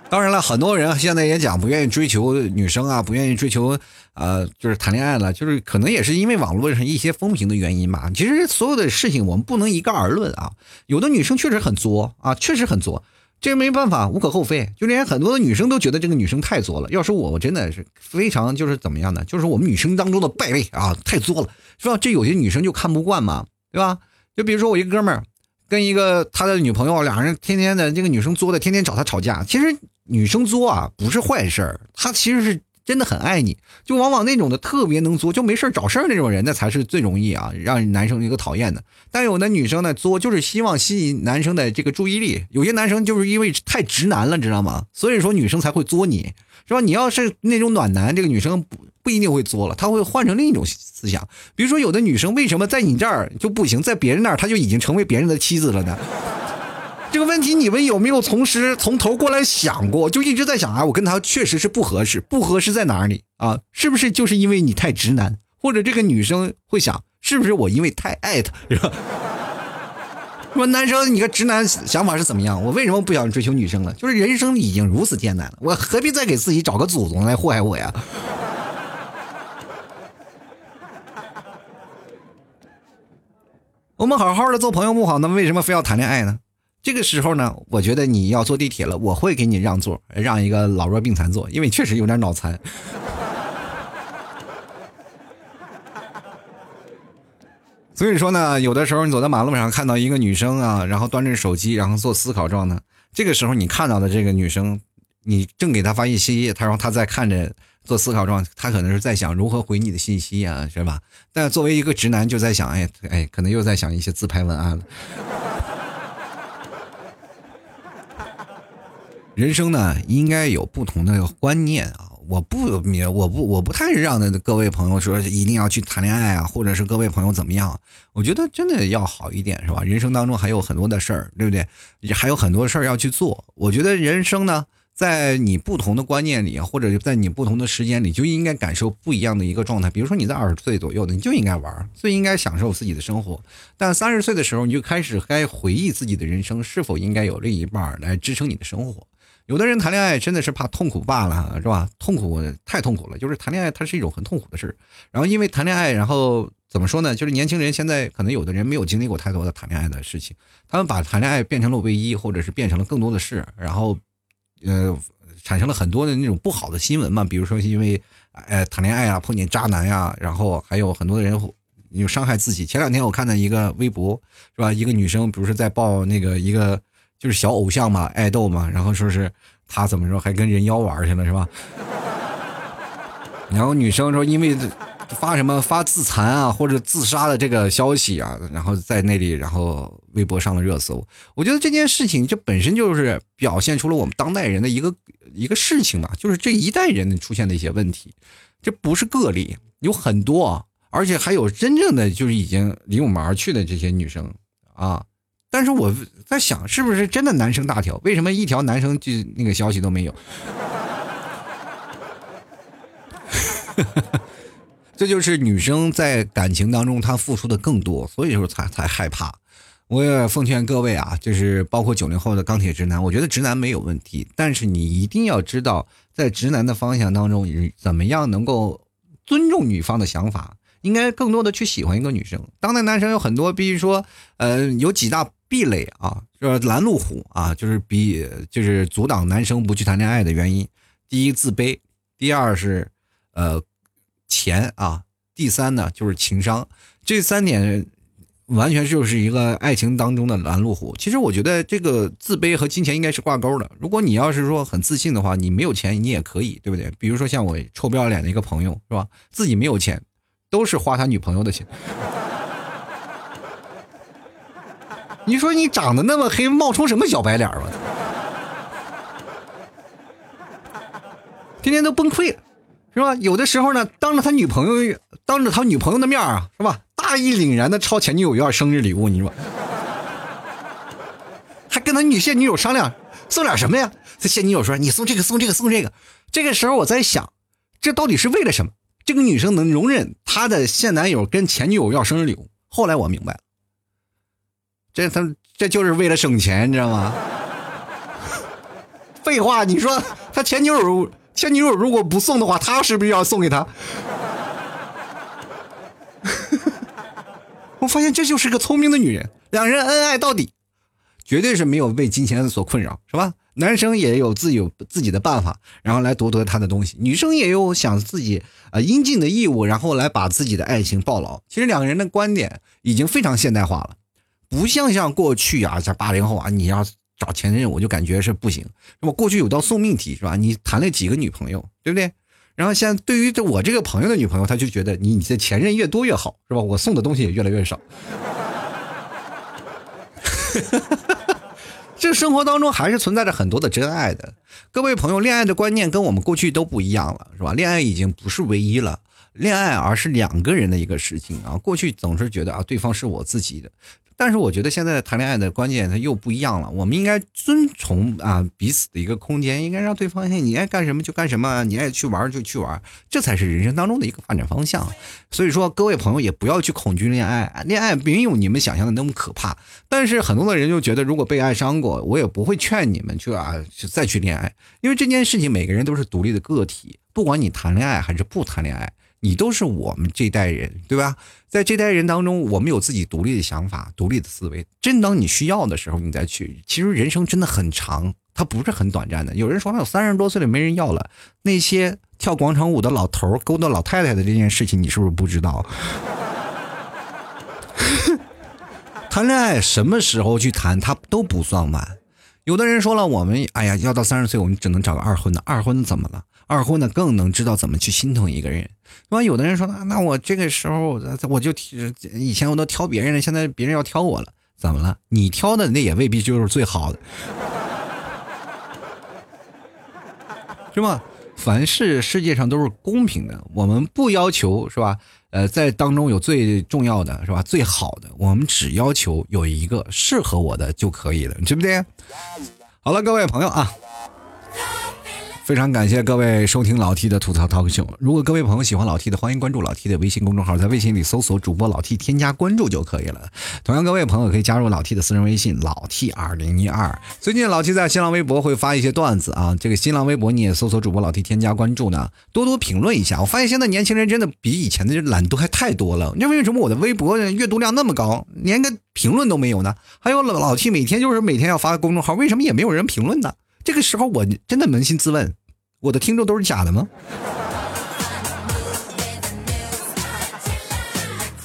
当然了，很多人现在也讲不愿意追求女生啊，不愿意追求，呃，就是谈恋爱了，就是可能也是因为网络上一些风评的原因吧。其实所有的事情我们不能一概而论啊。有的女生确实很作啊，确实很作，这没办法，无可厚非。就连很多的女生都觉得这个女生太作了。要是我，我真的是非常就是怎么样呢？就是我们女生当中的败类啊，太作了，是吧？这有些女生就看不惯嘛，对吧？就比如说我一哥们儿。跟一个他的女朋友，两人天天的这个女生作的，天天找他吵架。其实女生作啊不是坏事儿，她其实是真的很爱你。就往往那种的特别能作，就没事找事儿那种人，那才是最容易啊让男生一个讨厌的。但有的女生呢作，就是希望吸引男生的这个注意力。有些男生就是因为太直男了，知道吗？所以说女生才会作你，是吧？你要是那种暖男，这个女生不。不一定会作了，他会换成另一种思想。比如说，有的女生为什么在你这儿就不行，在别人那儿她就已经成为别人的妻子了呢？这个问题你们有没有从时从头过来想过？就一直在想啊，我跟他确实是不合适，不合适在哪里啊？是不是就是因为你太直男？或者这个女生会想，是不是我因为太爱他？是吧？说男生，你个直男想法是怎么样？我为什么不想追求女生了？就是人生已经如此艰难了，我何必再给自己找个祖宗来祸害我呀？我们好好的做朋友不好，那为什么非要谈恋爱呢？这个时候呢，我觉得你要坐地铁了，我会给你让座，让一个老弱病残坐，因为确实有点脑残。所以说呢，有的时候你走在马路上看到一个女生啊，然后端着手机，然后做思考状呢，这个时候你看到的这个女生，你正给她发信息，她说她在看着。做思考状，她可能是在想如何回你的信息啊，是吧？但作为一个直男，就在想，哎哎，可能又在想一些自拍文案了。人生呢，应该有不同的观念啊。我不我不我不太让的各位朋友说一定要去谈恋爱啊，或者是各位朋友怎么样？我觉得真的要好一点，是吧？人生当中还有很多的事儿，对不对？还有很多事儿要去做。我觉得人生呢。在你不同的观念里，或者在你不同的时间里，就应该感受不一样的一个状态。比如说你在二十岁左右的，你就应该玩，最应该享受自己的生活。但三十岁的时候，你就开始该回忆自己的人生是否应该有另一半来支撑你的生活。有的人谈恋爱真的是怕痛苦罢了，是吧？痛苦太痛苦了，就是谈恋爱它是一种很痛苦的事然后因为谈恋爱，然后怎么说呢？就是年轻人现在可能有的人没有经历过太多的谈恋爱的事情，他们把谈恋爱变成了唯一，或者是变成了更多的事，然后。呃，产生了很多的那种不好的新闻嘛，比如说因为，呃，谈恋爱啊，碰见渣男呀，然后还有很多的人有伤害自己。前两天我看到一个微博，是吧？一个女生，比如说在报那个一个就是小偶像嘛，爱豆嘛，然后说是他怎么说，还跟人妖玩去了，是吧？然后女生说因为。发什么发自残啊或者自杀的这个消息啊，然后在那里，然后微博上了热搜。我觉得这件事情这本身就是表现出了我们当代人的一个一个事情嘛，就是这一代人出现的一些问题，这不是个例，有很多，而且还有真正的就是已经离我们而去的这些女生啊。但是我在想，是不是真的男生大条？为什么一条男生就那个消息都没有？这就是女生在感情当中她付出的更多，所以说才才害怕。我也奉劝各位啊，就是包括九零后的钢铁直男，我觉得直男没有问题，但是你一定要知道，在直男的方向当中，怎么样能够尊重女方的想法，应该更多的去喜欢一个女生。当代男生有很多，比如说，呃，有几大壁垒啊，就是拦路虎啊，就是比就是阻挡男生不去谈恋爱的原因。第一，自卑；第二是，呃。钱啊，第三呢就是情商，这三点完全就是一个爱情当中的拦路虎。其实我觉得这个自卑和金钱应该是挂钩的。如果你要是说很自信的话，你没有钱你也可以，对不对？比如说像我臭不要脸的一个朋友，是吧？自己没有钱，都是花他女朋友的钱。你说你长得那么黑，冒充什么小白脸吧？天天都崩溃了。是吧？有的时候呢，当着他女朋友，当着他女朋友的面啊，是吧？大义凛然的抄前女友要生日礼物，你说，还跟他女现女友商量送点什么呀？他现女友说：“你送这个，送这个，送这个。”这个时候我在想，这到底是为了什么？这个女生能容忍她的现男友跟前女友要生日礼物？后来我明白了，这他这就是为了省钱，你知道吗？废话，你说他前女友。前女友如果不送的话，他是不是要送给他？我发现这就是个聪明的女人，两人恩爱到底，绝对是没有为金钱所困扰，是吧？男生也有自有自己的办法，然后来夺得他的东西；女生也有想自己啊应尽的义务，然后来把自己的爱情抱牢。其实两个人的观点已经非常现代化了，不像像过去啊，像八零后啊，你要。找前任我就感觉是不行，那么过去有道送命题是吧？你谈了几个女朋友，对不对？然后现在对于这我这个朋友的女朋友，他就觉得你你的前任越多越好，是吧？我送的东西也越来越少。这生活当中还是存在着很多的真爱的，各位朋友，恋爱的观念跟我们过去都不一样了，是吧？恋爱已经不是唯一了，恋爱而是两个人的一个事情啊。过去总是觉得啊，对方是我自己的。但是我觉得现在谈恋爱的关键它又不一样了，我们应该遵从啊彼此的一个空间，应该让对方你爱干什么就干什么，你爱去玩就去玩，这才是人生当中的一个发展方向。所以说，各位朋友也不要去恐惧恋爱，恋爱没有你们想象的那么可怕。但是很多的人就觉得，如果被爱伤过，我也不会劝你们去啊再去恋爱，因为这件事情每个人都是独立的个体，不管你谈恋爱还是不谈恋爱。你都是我们这代人，对吧？在这代人当中，我们有自己独立的想法、独立的思维。真当你需要的时候，你再去。其实人生真的很长，它不是很短暂的。有人说，那三十多岁了没人要了，那些跳广场舞的老头勾搭老太太的这件事情，你是不是不知道？谈恋爱什么时候去谈，它都不算晚。有的人说了，我们哎呀，要到三十岁，我们只能找个二婚的。二婚的怎么了？二婚的更能知道怎么去心疼一个人。那有的人说，那那我这个时候我就以前我都挑别人了，现在别人要挑我了，怎么了？你挑的那也未必就是最好的，是吗？凡是世界上都是公平的，我们不要求是吧？呃，在当中有最重要的是吧？最好的，我们只要求有一个适合我的就可以了，对不对？好了，各位朋友啊。非常感谢各位收听老 T 的吐槽 talk show。如果各位朋友喜欢老 T 的，欢迎关注老 T 的微信公众号，在微信里搜索主播老 T，添加关注就可以了。同样，各位朋友可以加入老 T 的私人微信老 T 二零一二。最近老 T 在新浪微博会发一些段子啊，这个新浪微博你也搜索主播老 T，添加关注呢，多多评论一下。我发现现在年轻人真的比以前的懒惰还太多了。那为什么我的微博阅读量那么高，连个评论都没有呢？还有老老 T 每天就是每天要发公众号，为什么也没有人评论呢？这个时候我真的扪心自问。我的听众都是假的吗？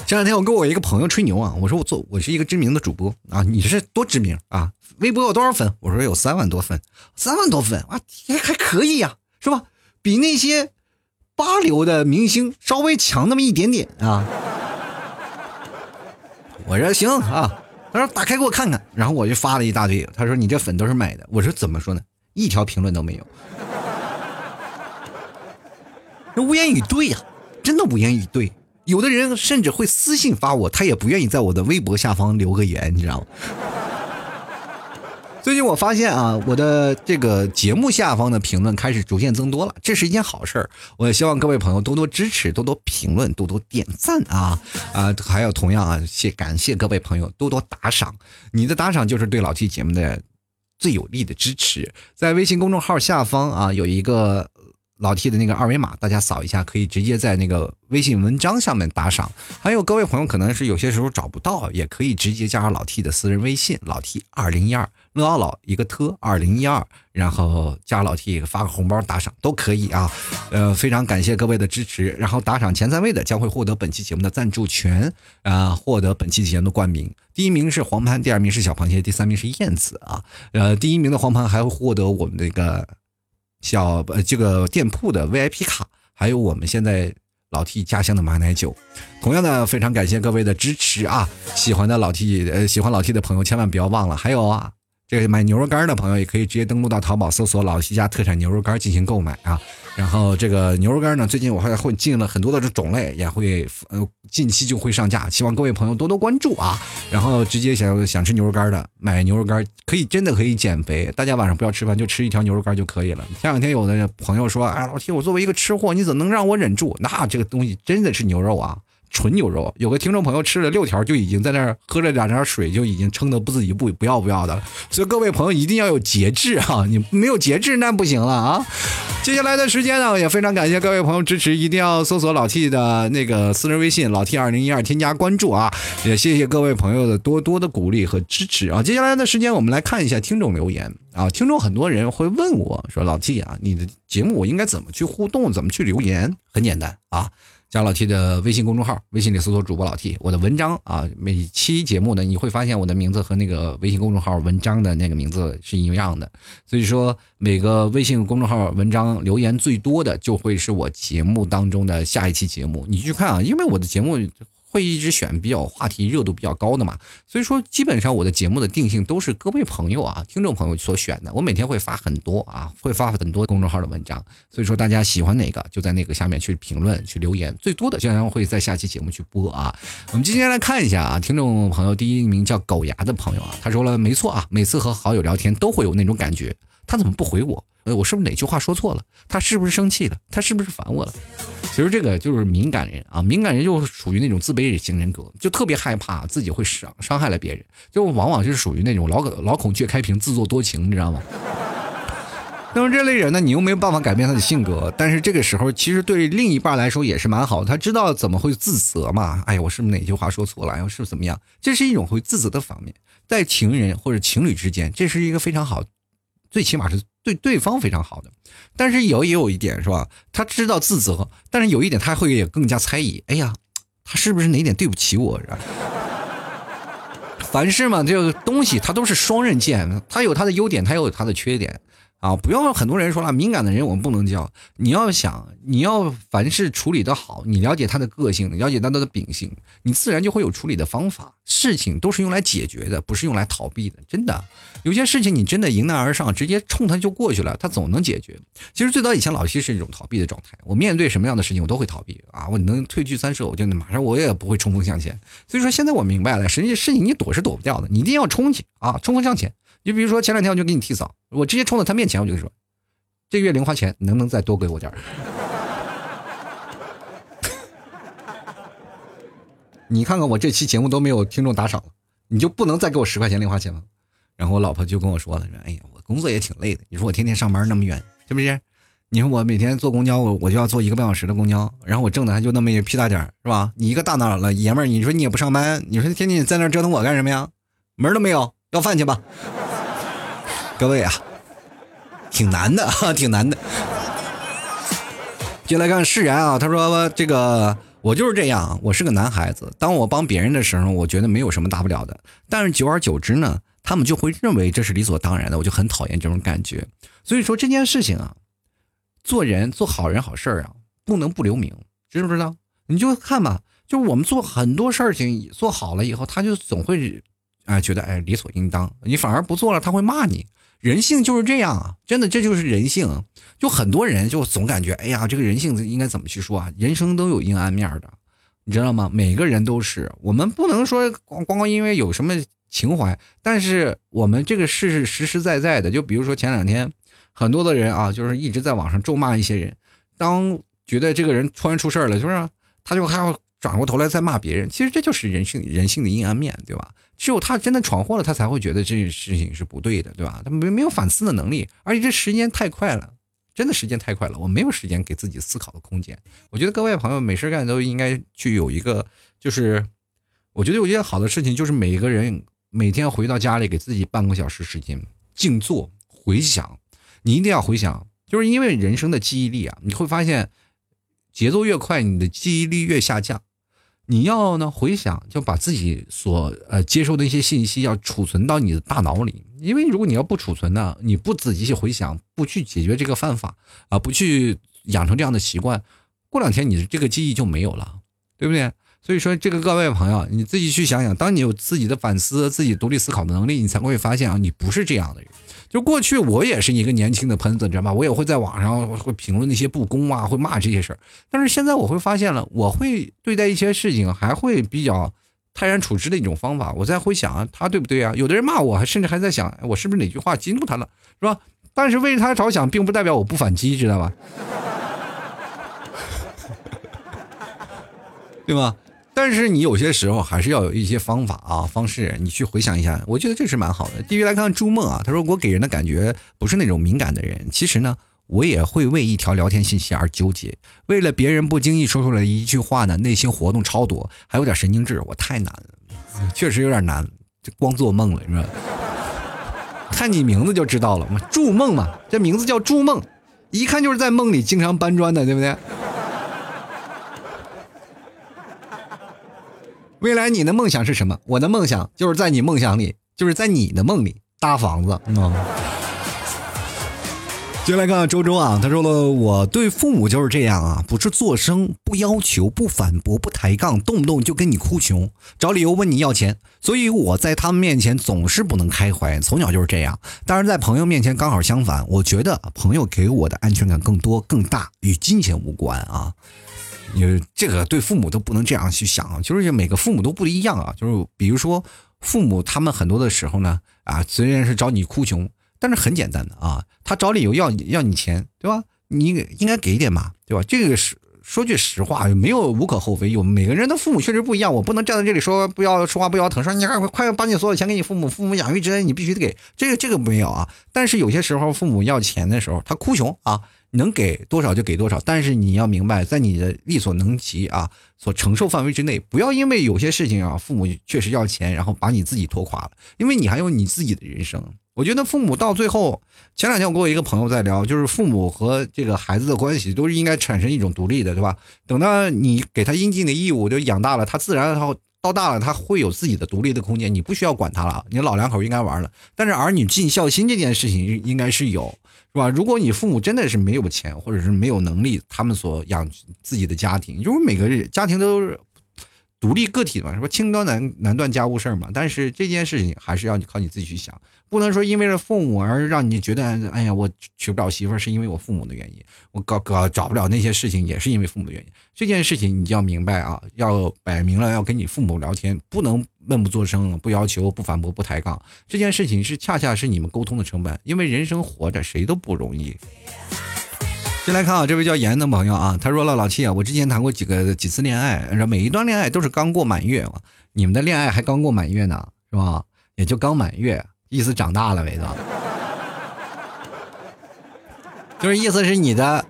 前两天我跟我一个朋友吹牛啊，我说我做我是一个知名的主播啊，你是多知名啊？微博有多少粉？我说有三万多粉，三万多粉啊，还还可以呀，是吧？比那些八流的明星稍微强那么一点点啊。我说行啊，他说打开给我看看，然后我就发了一大堆，他说你这粉都是买的，我说怎么说呢？一条评论都没有。这无言以对呀，真的无言以对。有的人甚至会私信发我，他也不愿意在我的微博下方留个言，你知道吗？最近我发现啊，我的这个节目下方的评论开始逐渐增多了，这是一件好事儿。我也希望各位朋友多多支持，多多评论，多多点赞啊啊！还有同样啊，谢感谢各位朋友多多打赏，你的打赏就是对老 T 节目的最有力的支持。在微信公众号下方啊，有一个。老 T 的那个二维码，大家扫一下，可以直接在那个微信文章上面打赏。还有各位朋友，可能是有些时候找不到，也可以直接加上老 T 的私人微信，老 T 二零一二乐奥老一个特二零一二，然后加老 T 发个红包打赏都可以啊。呃，非常感谢各位的支持。然后打赏前三位的将会获得本期节目的赞助权，啊，获得本期节目的冠名。第一名是黄潘，第二名是小螃蟹，第三名是燕子啊。呃，第一名的黄潘还会获得我们那个。小呃，这个店铺的 VIP 卡，还有我们现在老 T 家乡的马奶酒，同样的非常感谢各位的支持啊！喜欢的老 T 呃，喜欢老 T 的朋友千万不要忘了，还有啊。这个买牛肉干的朋友也可以直接登录到淘宝搜索“老七家特产牛肉干”进行购买啊。然后这个牛肉干呢，最近我还会进了很多的这种类，也会呃近期就会上架，希望各位朋友多多关注啊。然后直接想想吃牛肉干的，买牛肉干可以真的可以减肥，大家晚上不要吃饭就吃一条牛肉干就可以了。前两天有的朋友说，哎，老七，我作为一个吃货，你怎么能让我忍住？那这个东西真的是牛肉啊。纯牛肉，有个听众朋友吃了六条就已经在那儿喝了两点水，就已经撑得不自己不不要不要的了。所以各位朋友一定要有节制啊！你没有节制那不行了啊！接下来的时间呢，也非常感谢各位朋友支持，一定要搜索老 T 的那个私人微信老 T 二零一二，添加关注啊！也谢谢各位朋友的多多的鼓励和支持啊！接下来的时间我们来看一下听众留言啊！听众很多人会问我说：“老 T 啊，你的节目我应该怎么去互动，怎么去留言？”很简单啊。加老 T 的微信公众号，微信里搜索主播老 T，我的文章啊，每期节目呢，你会发现我的名字和那个微信公众号文章的那个名字是一样的，所以说每个微信公众号文章留言最多的，就会是我节目当中的下一期节目，你去看啊，因为我的节目。会一直选比较话题热度比较高的嘛，所以说基本上我的节目的定性都是各位朋友啊、听众朋友所选的。我每天会发很多啊，会发很多公众号的文章，所以说大家喜欢哪个就在那个下面去评论、去留言，最多的经常会在下期节目去播啊。我们今天来看一下啊，听众朋友第一名叫狗牙的朋友啊，他说了没错啊，每次和好友聊天都会有那种感觉，他怎么不回我？呃，我是不是哪句话说错了？他是不是生气了？他是不是烦我了？其实这个就是敏感人啊，敏感人就属于那种自卑型人格，就特别害怕自己会伤伤害了别人，就往往就是属于那种老老孔雀开屏，自作多情，你知道吗？那么这类人呢，你又没有办法改变他的性格，但是这个时候其实对另一半来说也是蛮好，他知道怎么会自责嘛？哎呀，我是不是哪句话说错了？哎，我是不是怎么样？这是一种会自责的方面，在情人或者情侣之间，这是一个非常好，最起码是。对对方非常好的，但是有也有一点是吧？他知道自责，但是有一点他会也更加猜疑。哎呀，他是不是哪点对不起我？凡事嘛，这个东西它都是双刃剑，它有它的优点，它又有它的缺点啊，不要很多人说了，敏感的人我们不能教。你要想，你要凡事处理的好，你了解他的个性，了解他的秉性，你自然就会有处理的方法。事情都是用来解决的，不是用来逃避的。真的，有些事情你真的迎难而上，直接冲他就过去了，他总能解决。其实最早以前老七是一种逃避的状态，我面对什么样的事情我都会逃避啊，我能退居三舍，我就马上我也不会冲锋向前。所以说现在我明白了，实际事情你躲是躲不掉的，你一定要冲去啊，冲锋向前。就比如说前两天我就给你替嫂，我直接冲到他面前，我就说，这月零花钱能不能再多给我点儿？你看看我这期节目都没有听众打赏了，你就不能再给我十块钱零花钱吗？然后我老婆就跟我说了，说哎呀，我工作也挺累的，你说我天天上班那么远，是不是？你说我每天坐公交，我我就要坐一个半小时的公交，然后我挣的还就那么一屁大点，是吧？你一个大脑了爷们儿，你说你也不上班，你说天天在那折腾我干什么呀？门都没有，要饭去吧。各位啊，挺难的啊，挺难的。进来看释然啊，他说这个我就是这样，我是个男孩子。当我帮别人的时候，我觉得没有什么大不了的。但是久而久之呢，他们就会认为这是理所当然的，我就很讨厌这种感觉。所以说这件事情啊，做人做好人好事啊，不能不留名，知不知道？你就看吧，就是我们做很多事情做好了以后，他就总会啊觉得哎理所应当，你反而不做了，他会骂你。人性就是这样啊，真的，这就是人性。就很多人就总感觉，哎呀，这个人性应该怎么去说啊？人生都有阴暗面的，你知道吗？每个人都是，我们不能说光光光因为有什么情怀，但是我们这个事是实实在在的。就比如说前两天，很多的人啊，就是一直在网上咒骂一些人，当觉得这个人突然出事了，是不是？他就还要转过头来再骂别人。其实这就是人性，人性的阴暗面，对吧？只有他真的闯祸了，他才会觉得这件事情是不对的，对吧？他没没有反思的能力，而且这时间太快了，真的时间太快了，我没有时间给自己思考的空间。我觉得各位朋友没事干都应该去有一个，就是我觉得有一件好的事情，就是每个人每天回到家里给自己半个小时时间静坐回想，你一定要回想，就是因为人生的记忆力啊，你会发现节奏越快，你的记忆力越下降。你要呢回想，就把自己所呃接受的一些信息要储存到你的大脑里，因为如果你要不储存呢，你不仔细去回想，不去解决这个犯法啊，不去养成这样的习惯，过两天你的这个记忆就没有了，对不对？所以说，这个各位朋友，你自己去想想，当你有自己的反思、自己独立思考的能力，你才会发现啊，你不是这样的人。就过去我也是一个年轻的喷子，你知道吗？我也会在网上会评论那些不公啊，会骂这些事儿。但是现在我会发现了，我会对待一些事情还会比较泰然处之的一种方法。我在回想啊，他对不对啊？有的人骂我，还甚至还在想，我是不是哪句话激怒他了，是吧？但是为他着想，并不代表我不反击，知道吧？对吧？但是你有些时候还是要有一些方法啊方式，你去回想一下，我觉得这是蛮好的。继续来看朱梦啊，他说我给人的感觉不是那种敏感的人，其实呢，我也会为一条聊天信息而纠结，为了别人不经意说出来一句话呢，内心活动超多，还有点神经质，我太难了，确实有点难，就光做梦了，是吧？看你名字就知道了嘛，筑梦嘛，这名字叫筑梦，一看就是在梦里经常搬砖的，对不对？未来你的梦想是什么？我的梦想就是在你梦想里，就是在你的梦里搭房子。嗯。接下来看周周啊，他说了，我对父母就是这样啊，不是做声，不要求，不反驳，不抬杠，动不动就跟你哭穷，找理由问你要钱，所以我在他们面前总是不能开怀，从小就是这样。但是在朋友面前刚好相反，我觉得朋友给我的安全感更多更大，与金钱无关啊。你这个对父母都不能这样去想，就是每个父母都不一样啊。就是比如说，父母他们很多的时候呢，啊，虽然是找你哭穷，但是很简单的啊，他找理由要要你钱，对吧？你应该给点嘛，对吧？这个是说句实话，没有无可厚非。有每个人的父母确实不一样，我不能站在这里说不要说话不腰疼，说你快快把你所有钱给你父母，父母养育之恩你必须得给。这个这个没有啊，但是有些时候父母要钱的时候，他哭穷啊。能给多少就给多少，但是你要明白，在你的力所能及啊，所承受范围之内，不要因为有些事情啊，父母确实要钱，然后把你自己拖垮了，因为你还有你自己的人生。我觉得父母到最后，前两天我跟我一个朋友在聊，就是父母和这个孩子的关系都是应该产生一种独立的，对吧？等到你给他应尽的义务就养大了，他自然他到大了，他会有自己的独立的空间，你不需要管他了，你老两口应该玩了。但是儿女尽孝心这件事情应该是有。是吧？如果你父母真的是没有钱，或者是没有能力，他们所养自己的家庭，因为每个家庭都是独立个体嘛，是吧？清高难难断家务事儿嘛。但是这件事情还是要你靠你自己去想，不能说因为了父母而让你觉得，哎呀，我娶不了媳妇儿是因为我父母的原因，我搞搞找不了那些事情也是因为父母的原因。这件事情你就要明白啊，要摆明了要跟你父母聊天，不能闷不作声，不要求，不反驳，不抬杠。这件事情是恰恰是你们沟通的成本，因为人生活着谁都不容易。先来看啊，这位叫严的朋友啊，他说了：“老七啊，我之前谈过几个几次恋爱，每一段恋爱都是刚过满月，你们的恋爱还刚过满月呢，是吧？也就刚满月，意思长大了呗，是吧？就是意思是你的，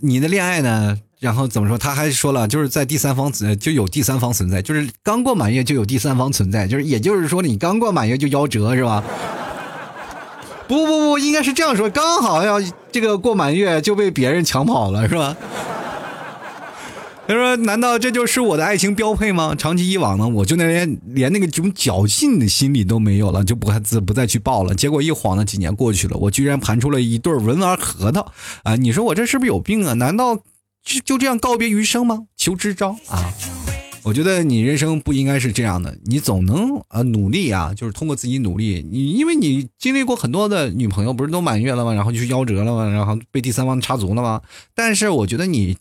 你的恋爱呢，然后怎么说？他还说了，就是在第三方存就有第三方存在，就是刚过满月就有第三方存在，就是也就是说你刚过满月就夭折，是吧？”不不不，应该是这样说，刚好要这个过满月就被别人抢跑了，是吧？他说：“难道这就是我的爱情标配吗？长期以往呢，我就那连连那个种侥幸的心理都没有了，就不再不再去报了。结果一晃呢，几年过去了，我居然盘出了一对文玩核桃啊！你说我这是不是有病啊？难道就就这样告别余生吗？求支招啊！”我觉得你人生不应该是这样的，你总能呃努力啊，就是通过自己努力。你因为你经历过很多的女朋友，不是都满月了吗？然后就夭折了吗？然后被第三方插足了吗？但是我觉得你，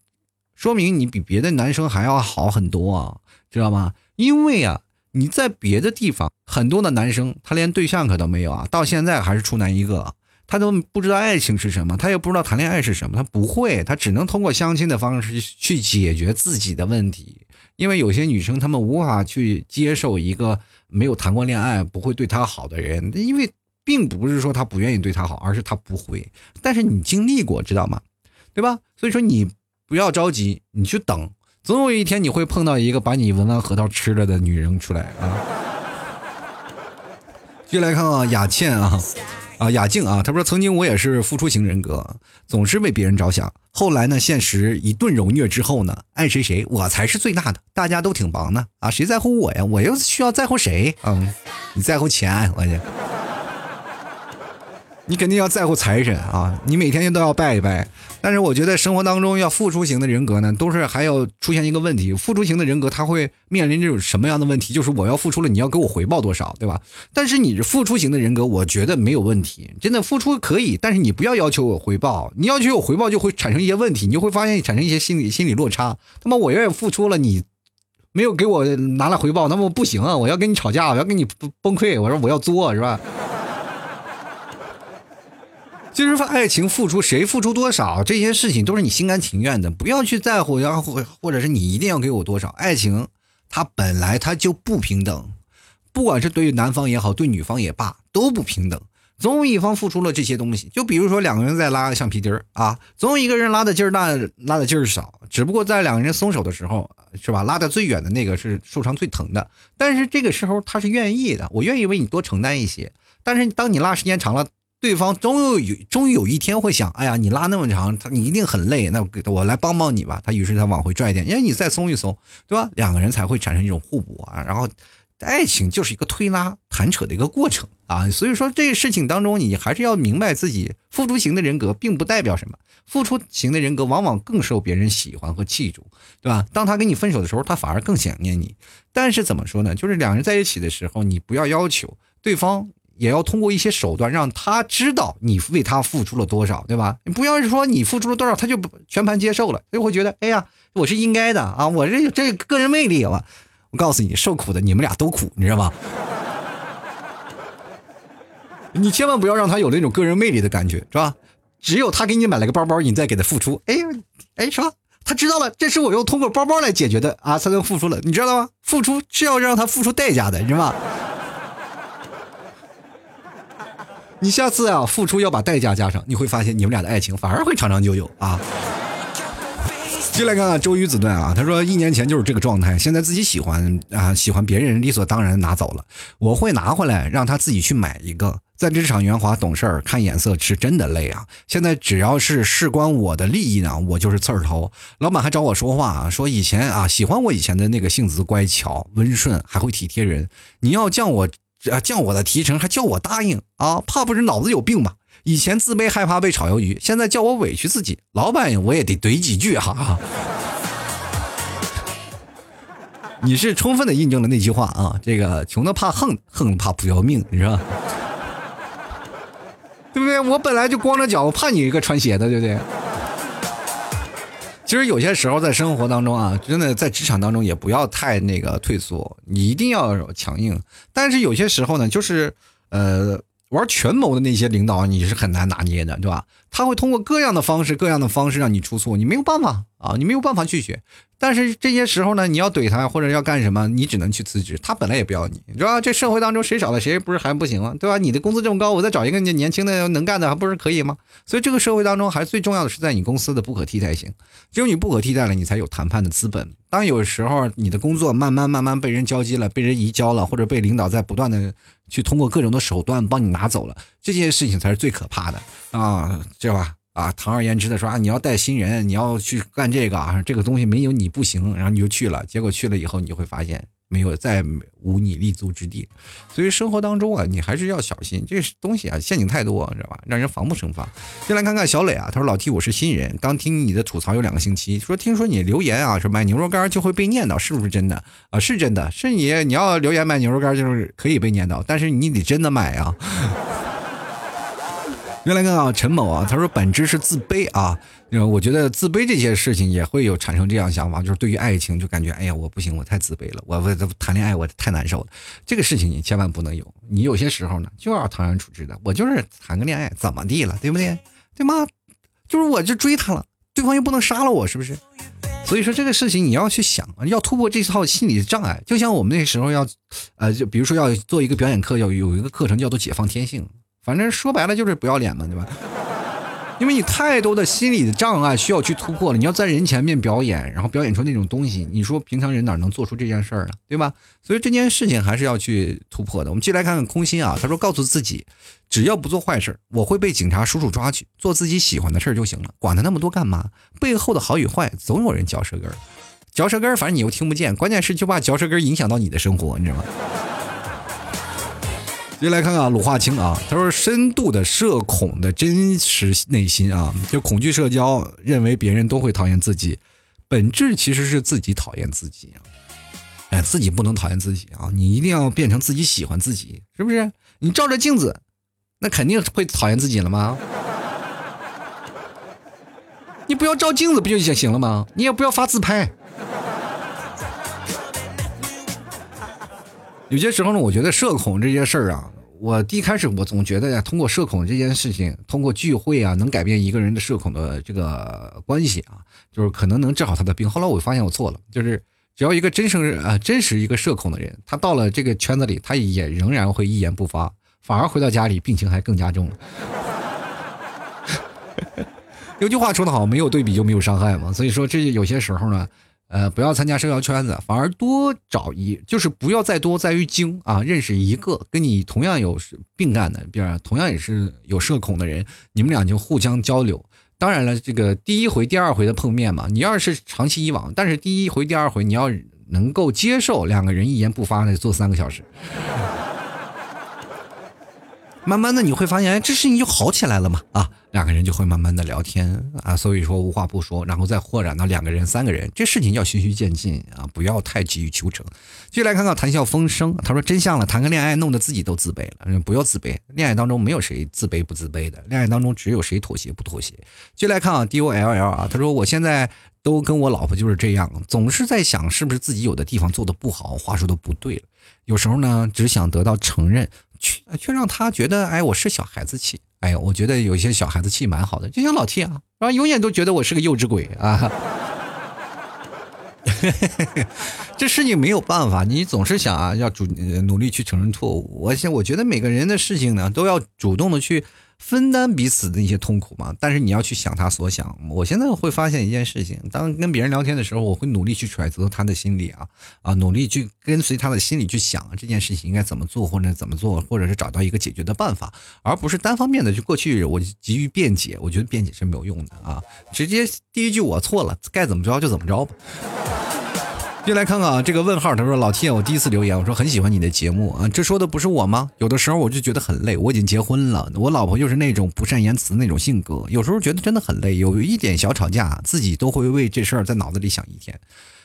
说明你比别的男生还要好很多啊，知道吗？因为啊，你在别的地方，很多的男生他连对象可都没有啊，到现在还是处男一个，他都不知道爱情是什么，他也不知道谈恋爱是什么，他不会，他只能通过相亲的方式去解决自己的问题。因为有些女生她们无法去接受一个没有谈过恋爱、不会对她好的人，因为并不是说她不愿意对她好，而是她不会。但是你经历过，知道吗？对吧？所以说你不要着急，你去等，总有一天你会碰到一个把你文玩核桃吃了的女人出来啊！继续来看啊，雅倩啊。啊，雅静啊，他说曾经我也是付出型人格，总是为别人着想。后来呢，现实一顿揉虐之后呢，爱谁谁，我才是最大的，大家都挺忙的啊，谁在乎我呀？我又需要在乎谁？嗯，你在乎钱，我去。你肯定要在乎财神啊！你每天都要拜一拜。但是我觉得生活当中要付出型的人格呢，都是还要出现一个问题：付出型的人格他会面临这种什么样的问题？就是我要付出了，你要给我回报多少，对吧？但是你付出型的人格，我觉得没有问题，真的付出可以，但是你不要要求我回报。你要求我回报，就会产生一些问题，你就会发现产生一些心理心理落差。那么我愿意付出了，你没有给我拿来回报，那么不行啊！我要跟你吵架，我要跟你崩溃，我说我要作，是吧？就是说，爱情付出谁付出多少，这些事情都是你心甘情愿的，不要去在乎，然后或或者是你一定要给我多少。爱情它本来它就不平等，不管是对于男方也好，对女方也罢，都不平等。总有一方付出了这些东西，就比如说两个人在拉橡皮筋儿啊，总有一个人拉的劲儿大，拉的劲儿少。只不过在两个人松手的时候，是吧？拉的最远的那个是受伤最疼的。但是这个时候他是愿意的，我愿意为你多承担一些。但是当你拉时间长了，对方终有有终于有一天会想，哎呀，你拉那么长，他你一定很累，那我我来帮帮你吧。他于是他往回拽一点，因为你再松一松，对吧？两个人才会产生一种互补啊。然后，爱情就是一个推拉弹扯的一个过程啊。所以说这个事情当中，你还是要明白自己付出型的人格并不代表什么，付出型的人格往往更受别人喜欢和器重，对吧？当他跟你分手的时候，他反而更想念你。但是怎么说呢？就是两人在一起的时候，你不要要求对方。也要通过一些手段让他知道你为他付出了多少，对吧？你不要是说你付出了多少，他就全盘接受了，就会觉得哎呀，我是应该的啊，我这这个人魅力了。我告诉你，受苦的你们俩都苦，你知道吗？你千万不要让他有那种个人魅力的感觉，是吧？只有他给你买了个包包，你再给他付出，哎哎，是吧？他知道了，这是我用通过包包来解决的啊，才能付出了，你知道吗？付出是要让他付出代价的，你知道吗？你下次啊，付出要把代价加上，你会发现你们俩的爱情反而会长长久久啊。进来看看周瑜子段啊，他说一年前就是这个状态，现在自己喜欢啊，喜欢别人理所当然拿走了，我会拿回来让他自己去买一个。在职场圆滑懂事儿，看眼色是真的累啊。现在只要是事关我的利益呢，我就是刺儿头。老板还找我说话啊，说以前啊喜欢我以前的那个性子乖巧温顺，还会体贴人。你要降我。啊，降我的提成还叫我答应啊？怕不是脑子有病吧？以前自卑害怕被炒鱿鱼，现在叫我委屈自己，老板我也得怼几句哈。你是充分的印证了那句话啊，这个穷的怕横，横怕不要命，你知道 对不对？我本来就光着脚，我怕你一个穿鞋的，对不对？其实有些时候在生活当中啊，真的在职场当中也不要太那个退缩，你一定要强硬。但是有些时候呢，就是呃。玩权谋的那些领导，你是很难拿捏的，对吧？他会通过各样的方式、各样的方式让你出错，你没有办法啊，你没有办法拒绝。但是这些时候呢，你要怼他或者要干什么，你只能去辞职。他本来也不要你，是吧？这社会当中谁少了谁不是还不行吗？对吧？你的工资这么高，我再找一个年轻的能干的，还不是可以吗？所以这个社会当中，还最重要的是在你公司的不可替代性。只有你不可替代了，你才有谈判的资本。当有时候你的工作慢慢慢慢被人交接了，被人移交了，或者被领导在不断的。去通过各种的手段帮你拿走了，这件事情才是最可怕的啊，知道吧？啊，堂而言之的说啊，你要带新人，你要去干这个啊，这个东西没有你不行，然后你就去了，结果去了以后，你就会发现。没有再无你立足之地，所以生活当中啊，你还是要小心，这东西啊陷阱太多，你知道吧？让人防不胜防。先来看看小磊啊，他说：“老 T，我是新人，刚听你的吐槽有两个星期，说听说你留言啊，说买牛肉干就会被念叨，是不是真的啊？是真的，是你你要留言买牛肉干就是可以被念叨，但是你得真的买啊。”原来看啊，陈某啊，他说本质是自卑啊。我觉得自卑这些事情也会有产生这样想法，就是对于爱情就感觉哎呀，我不行，我太自卑了，我我谈恋爱我太难受了。这个事情你千万不能有，你有些时候呢就要坦然处之的。我就是谈个恋爱，怎么地了，对不对？对吗？就是我就追她了，对方又不能杀了我，是不是？所以说这个事情你要去想，要突破这套心理障碍。就像我们那时候要，呃，就比如说要做一个表演课，要有一个课程叫做解放天性。反正说白了就是不要脸嘛，对吧？因为你太多的心理的障碍需要去突破了。你要在人前面表演，然后表演出那种东西，你说平常人哪能做出这件事儿啊，对吧？所以这件事情还是要去突破的。我们继续来看看空心啊，他说：“告诉自己，只要不做坏事儿，我会被警察叔叔抓去，做自己喜欢的事儿就行了，管他那么多干嘛？背后的好与坏，总有人嚼舌根儿，嚼舌根儿，反正你又听不见，关键是就怕嚼舌根儿影响到你的生活，你知道吗？”接来看看鲁化清啊，他说：“深度的社恐的真实内心啊，就恐惧社交，认为别人都会讨厌自己，本质其实是自己讨厌自己啊。哎，自己不能讨厌自己啊，你一定要变成自己喜欢自己，是不是？你照着镜子，那肯定会讨厌自己了吗？你不要照镜子不就行行了吗？你也不要发自拍。”有些时候呢，我觉得社恐这件事儿啊，我第一开始我总觉得呀，通过社恐这件事情，通过聚会啊，能改变一个人的社恐的这个关系啊，就是可能能治好他的病。后来我发现我错了，就是只要一个真实啊真实一个社恐的人，他到了这个圈子里，他也仍然会一言不发，反而回到家里病情还更加重了。有句话说得好，没有对比就没有伤害嘛。所以说，这有些时候呢。呃，不要参加社交圈子，反而多找一，就是不要再多在于精啊，认识一个跟你同样有病干的，比如同样也是有社恐的人，你们俩就互相交流。当然了，这个第一回、第二回的碰面嘛，你要是长期以往，但是第一回、第二回你要能够接受两个人一言不发的坐三个小时。慢慢的你会发现，哎，这事情就好起来了嘛，啊，两个人就会慢慢的聊天啊，所以说无话不说，然后再扩展到两个人、三个人，这事情要循序渐进啊，不要太急于求成。继续来看看谈笑风生，他说真相了，谈个恋爱弄得自己都自卑了，不要自卑，恋爱当中没有谁自卑不自卑的，恋爱当中只有谁妥协不妥协。继续来看啊，D O L L 啊，他说我现在都跟我老婆就是这样，总是在想是不是自己有的地方做的不好，话说的不对了，有时候呢只想得到承认。却却让他觉得，哎，我是小孩子气，哎呀，我觉得有些小孩子气蛮好的，就像老 T 啊，是吧？永远都觉得我是个幼稚鬼啊。这事情没有办法，你总是想啊，要主努力去承认错误。我想，我觉得每个人的事情呢，都要主动的去。分担彼此的一些痛苦嘛，但是你要去想他所想。我现在会发现一件事情，当跟别人聊天的时候，我会努力去揣测他的心理啊啊，努力去跟随他的心理去想这件事情应该怎么做，或者怎么做，或者是找到一个解决的办法，而不是单方面的就过去我急于辩解。我觉得辩解是没有用的啊，直接第一句我错了，该怎么着就怎么着吧。就来看看啊，这个问号，他说老 T，我第一次留言，我说很喜欢你的节目啊，这说的不是我吗？有的时候我就觉得很累，我已经结婚了，我老婆就是那种不善言辞那种性格，有时候觉得真的很累，有一点小吵架，自己都会为这事儿在脑子里想一天。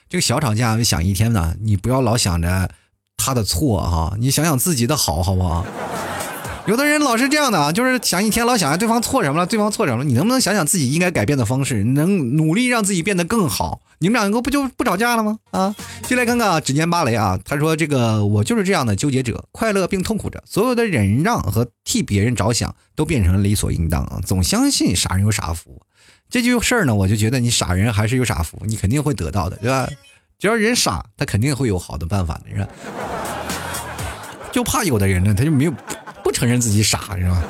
这个小吵架想一天呢，你不要老想着他的错哈，你想想自己的好，好不好？有的人老是这样的啊，就是想一天老想着对方错什么了，对方错什么了，你能不能想想自己应该改变的方式，能努力让自己变得更好？你们两个不就不吵架了吗？啊，进来看看啊，指尖芭蕾啊，他说这个我就是这样的纠结者，快乐并痛苦着，所有的忍让和替别人着想都变成了理所应当啊，总相信傻人有傻福，这句事儿呢，我就觉得你傻人还是有傻福，你肯定会得到的，对吧？只要人傻，他肯定会有好的办法的，是吧？就怕有的人呢，他就没有。不承认自己傻是吧？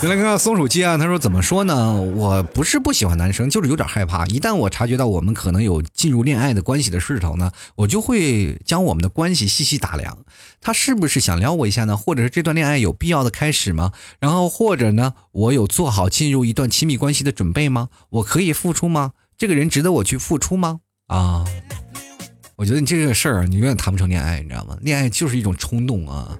再来看看松鼠鸡啊，他说怎么说呢？我不是不喜欢男生，就是有点害怕。一旦我察觉到我们可能有进入恋爱的关系的势头呢，我就会将我们的关系细细打量。他是不是想撩我一下呢？或者是这段恋爱有必要的开始吗？然后或者呢，我有做好进入一段亲密关系的准备吗？我可以付出吗？这个人值得我去付出吗？啊，我觉得你这个事儿你永远谈不成恋爱，你知道吗？恋爱就是一种冲动啊。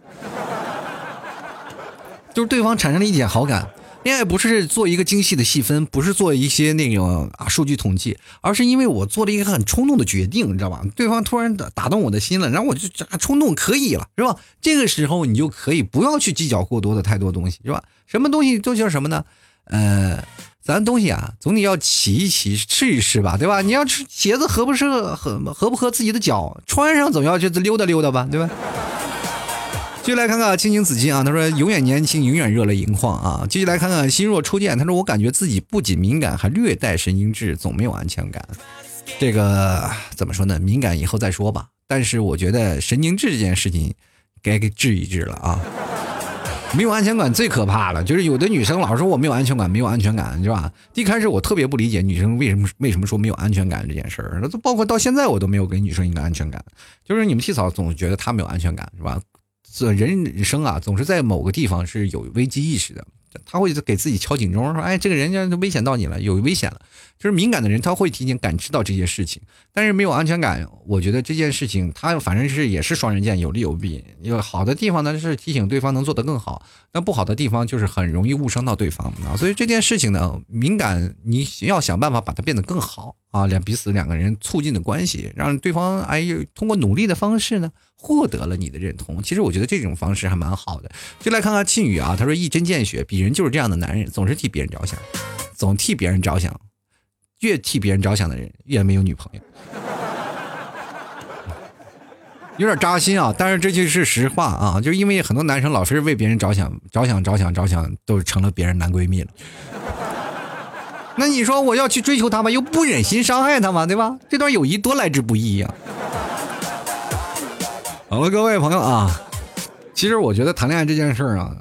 就是对方产生了一点好感，恋爱不是做一个精细的细分，不是做一些那种啊数据统计，而是因为我做了一个很冲动的决定，你知道吧？对方突然打打动我的心了，然后我就冲动可以了，是吧？这个时候你就可以不要去计较过多的太多东西，是吧？什么东西都叫什么呢？呃，咱东西啊，总得要骑一骑，试一试吧，对吧？你要鞋子合不合合合不合自己的脚，穿上总要去溜达溜达吧，对吧？继续来看看青青子衿啊，他说永远年轻，永远热泪盈眶啊。继续来看看心若初见，他说我感觉自己不仅敏感，还略带神经质，总没有安全感。这个怎么说呢？敏感以后再说吧。但是我觉得神经质这件事情该给治一治了啊。没有安全感最可怕了，就是有的女生老说我没有安全感，没有安全感，是吧？一开始我特别不理解女生为什么为什么说没有安全感这件事儿，那都包括到现在我都没有给女生一个安全感，就是你们替嫂总觉得她没有安全感，是吧？这人生啊，总是在某个地方是有危机意识的。他会给自己敲警钟，说：“哎，这个人家危险到你了，有危险了。”就是敏感的人，他会提前感知到这些事情。但是没有安全感，我觉得这件事情他反正是也是双刃剑，有利有弊。有好的地方呢，是提醒对方能做得更好；那不好的地方就是很容易误伤到对方啊。所以这件事情呢，敏感你要想办法把它变得更好啊，两彼此两个人促进的关系，让对方哎通过努力的方式呢。获得了你的认同，其实我觉得这种方式还蛮好的。就来看看庆宇啊，他说一针见血，鄙人就是这样的男人，总是替别人着想，总替别人着想，越替别人着想的人越没有女朋友，有点扎心啊。但是这就是实话啊，就因为很多男生老是为别人着想，着想着想着想，都成了别人男闺蜜了。那你说我要去追求他吗？又不忍心伤害他吗？对吧？这段友谊多来之不易呀。好了，各位朋友啊，其实我觉得谈恋爱这件事儿啊，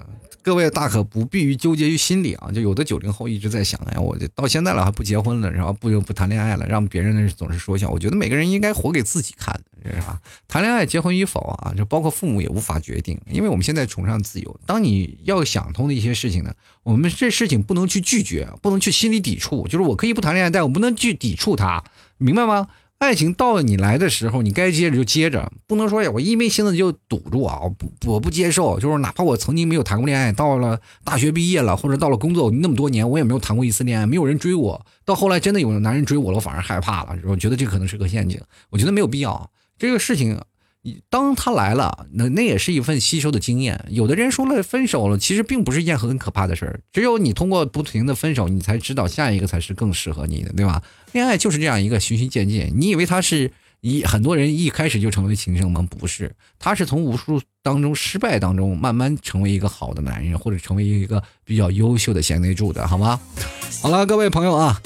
各位大可不必于纠结于心里啊。就有的九零后一直在想，哎，我到现在了还不结婚了，然后不不谈恋爱了，让别人总是说笑。我觉得每个人应该活给自己看，是吧？谈恋爱、结婚与否啊，就包括父母也无法决定，因为我们现在崇尚自由。当你要想通的一些事情呢，我们这事情不能去拒绝，不能去心里抵触。就是我可以不谈恋爱，但我不能去抵触它，明白吗？爱情到了你来的时候，你该接着就接着，不能说呀，我一没心思就堵住啊！我不，我不接受，就是哪怕我曾经没有谈过恋爱，到了大学毕业了，或者到了工作那么多年，我也没有谈过一次恋爱，没有人追我。到后来真的有男人追我了，我反而害怕了，我觉得这可能是个陷阱。我觉得没有必要，这个事情。当他来了，那那也是一份吸收的经验。有的人说了分手了，其实并不是一件很可怕的事儿。只有你通过不停的分手，你才知道下一个才是更适合你的，对吧？恋爱就是这样一个循序渐进。你以为他是一很多人一开始就成为情圣吗？不是，他是从无数当中失败当中慢慢成为一个好的男人，或者成为一个比较优秀的贤内助的，好吗？好了，各位朋友啊。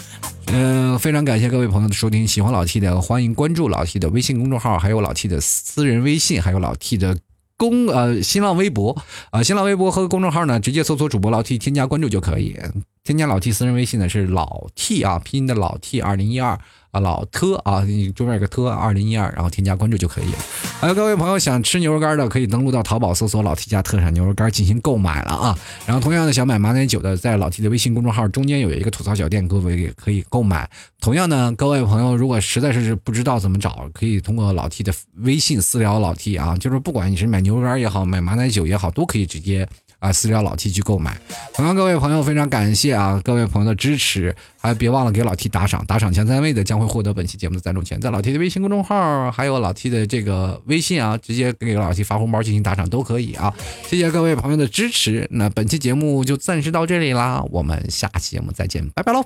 嗯，非常感谢各位朋友的收听，喜欢老 T 的欢迎关注老 T 的微信公众号，还有老 T 的私人微信，还有老 T 的公呃新浪微博啊，新浪微博和公众号呢，直接搜索主播老 T 添加关注就可以。添加老 T 私人微信呢是老 T 啊，拼音的老 T 二零一二啊老特啊，你中间有个特二零一二，然后添加关注就可以了。还有各位朋友想吃牛肉干的，可以登录到淘宝搜索老 T 家特产牛肉干进行购买了啊。然后同样的想买马奶酒的，在老 T 的微信公众号中间有一个吐槽小店，各位也可以购买。同样呢，各位朋友如果实在是不知道怎么找，可以通过老 T 的微信私聊老 T 啊，就是不管你是买牛肉干也好，买马奶酒也好，都可以直接。啊，私聊老 T 去购买。同样，各位朋友非常感谢啊，各位朋友的支持，还别忘了给老 T 打赏，打赏前三位的将会获得本期节目的赞助权，在老 T 的微信公众号还有老 T 的这个微信啊，直接给老 T 发红包进行打赏都可以啊。谢谢各位朋友的支持，那本期节目就暂时到这里啦，我们下期节目再见，拜拜喽。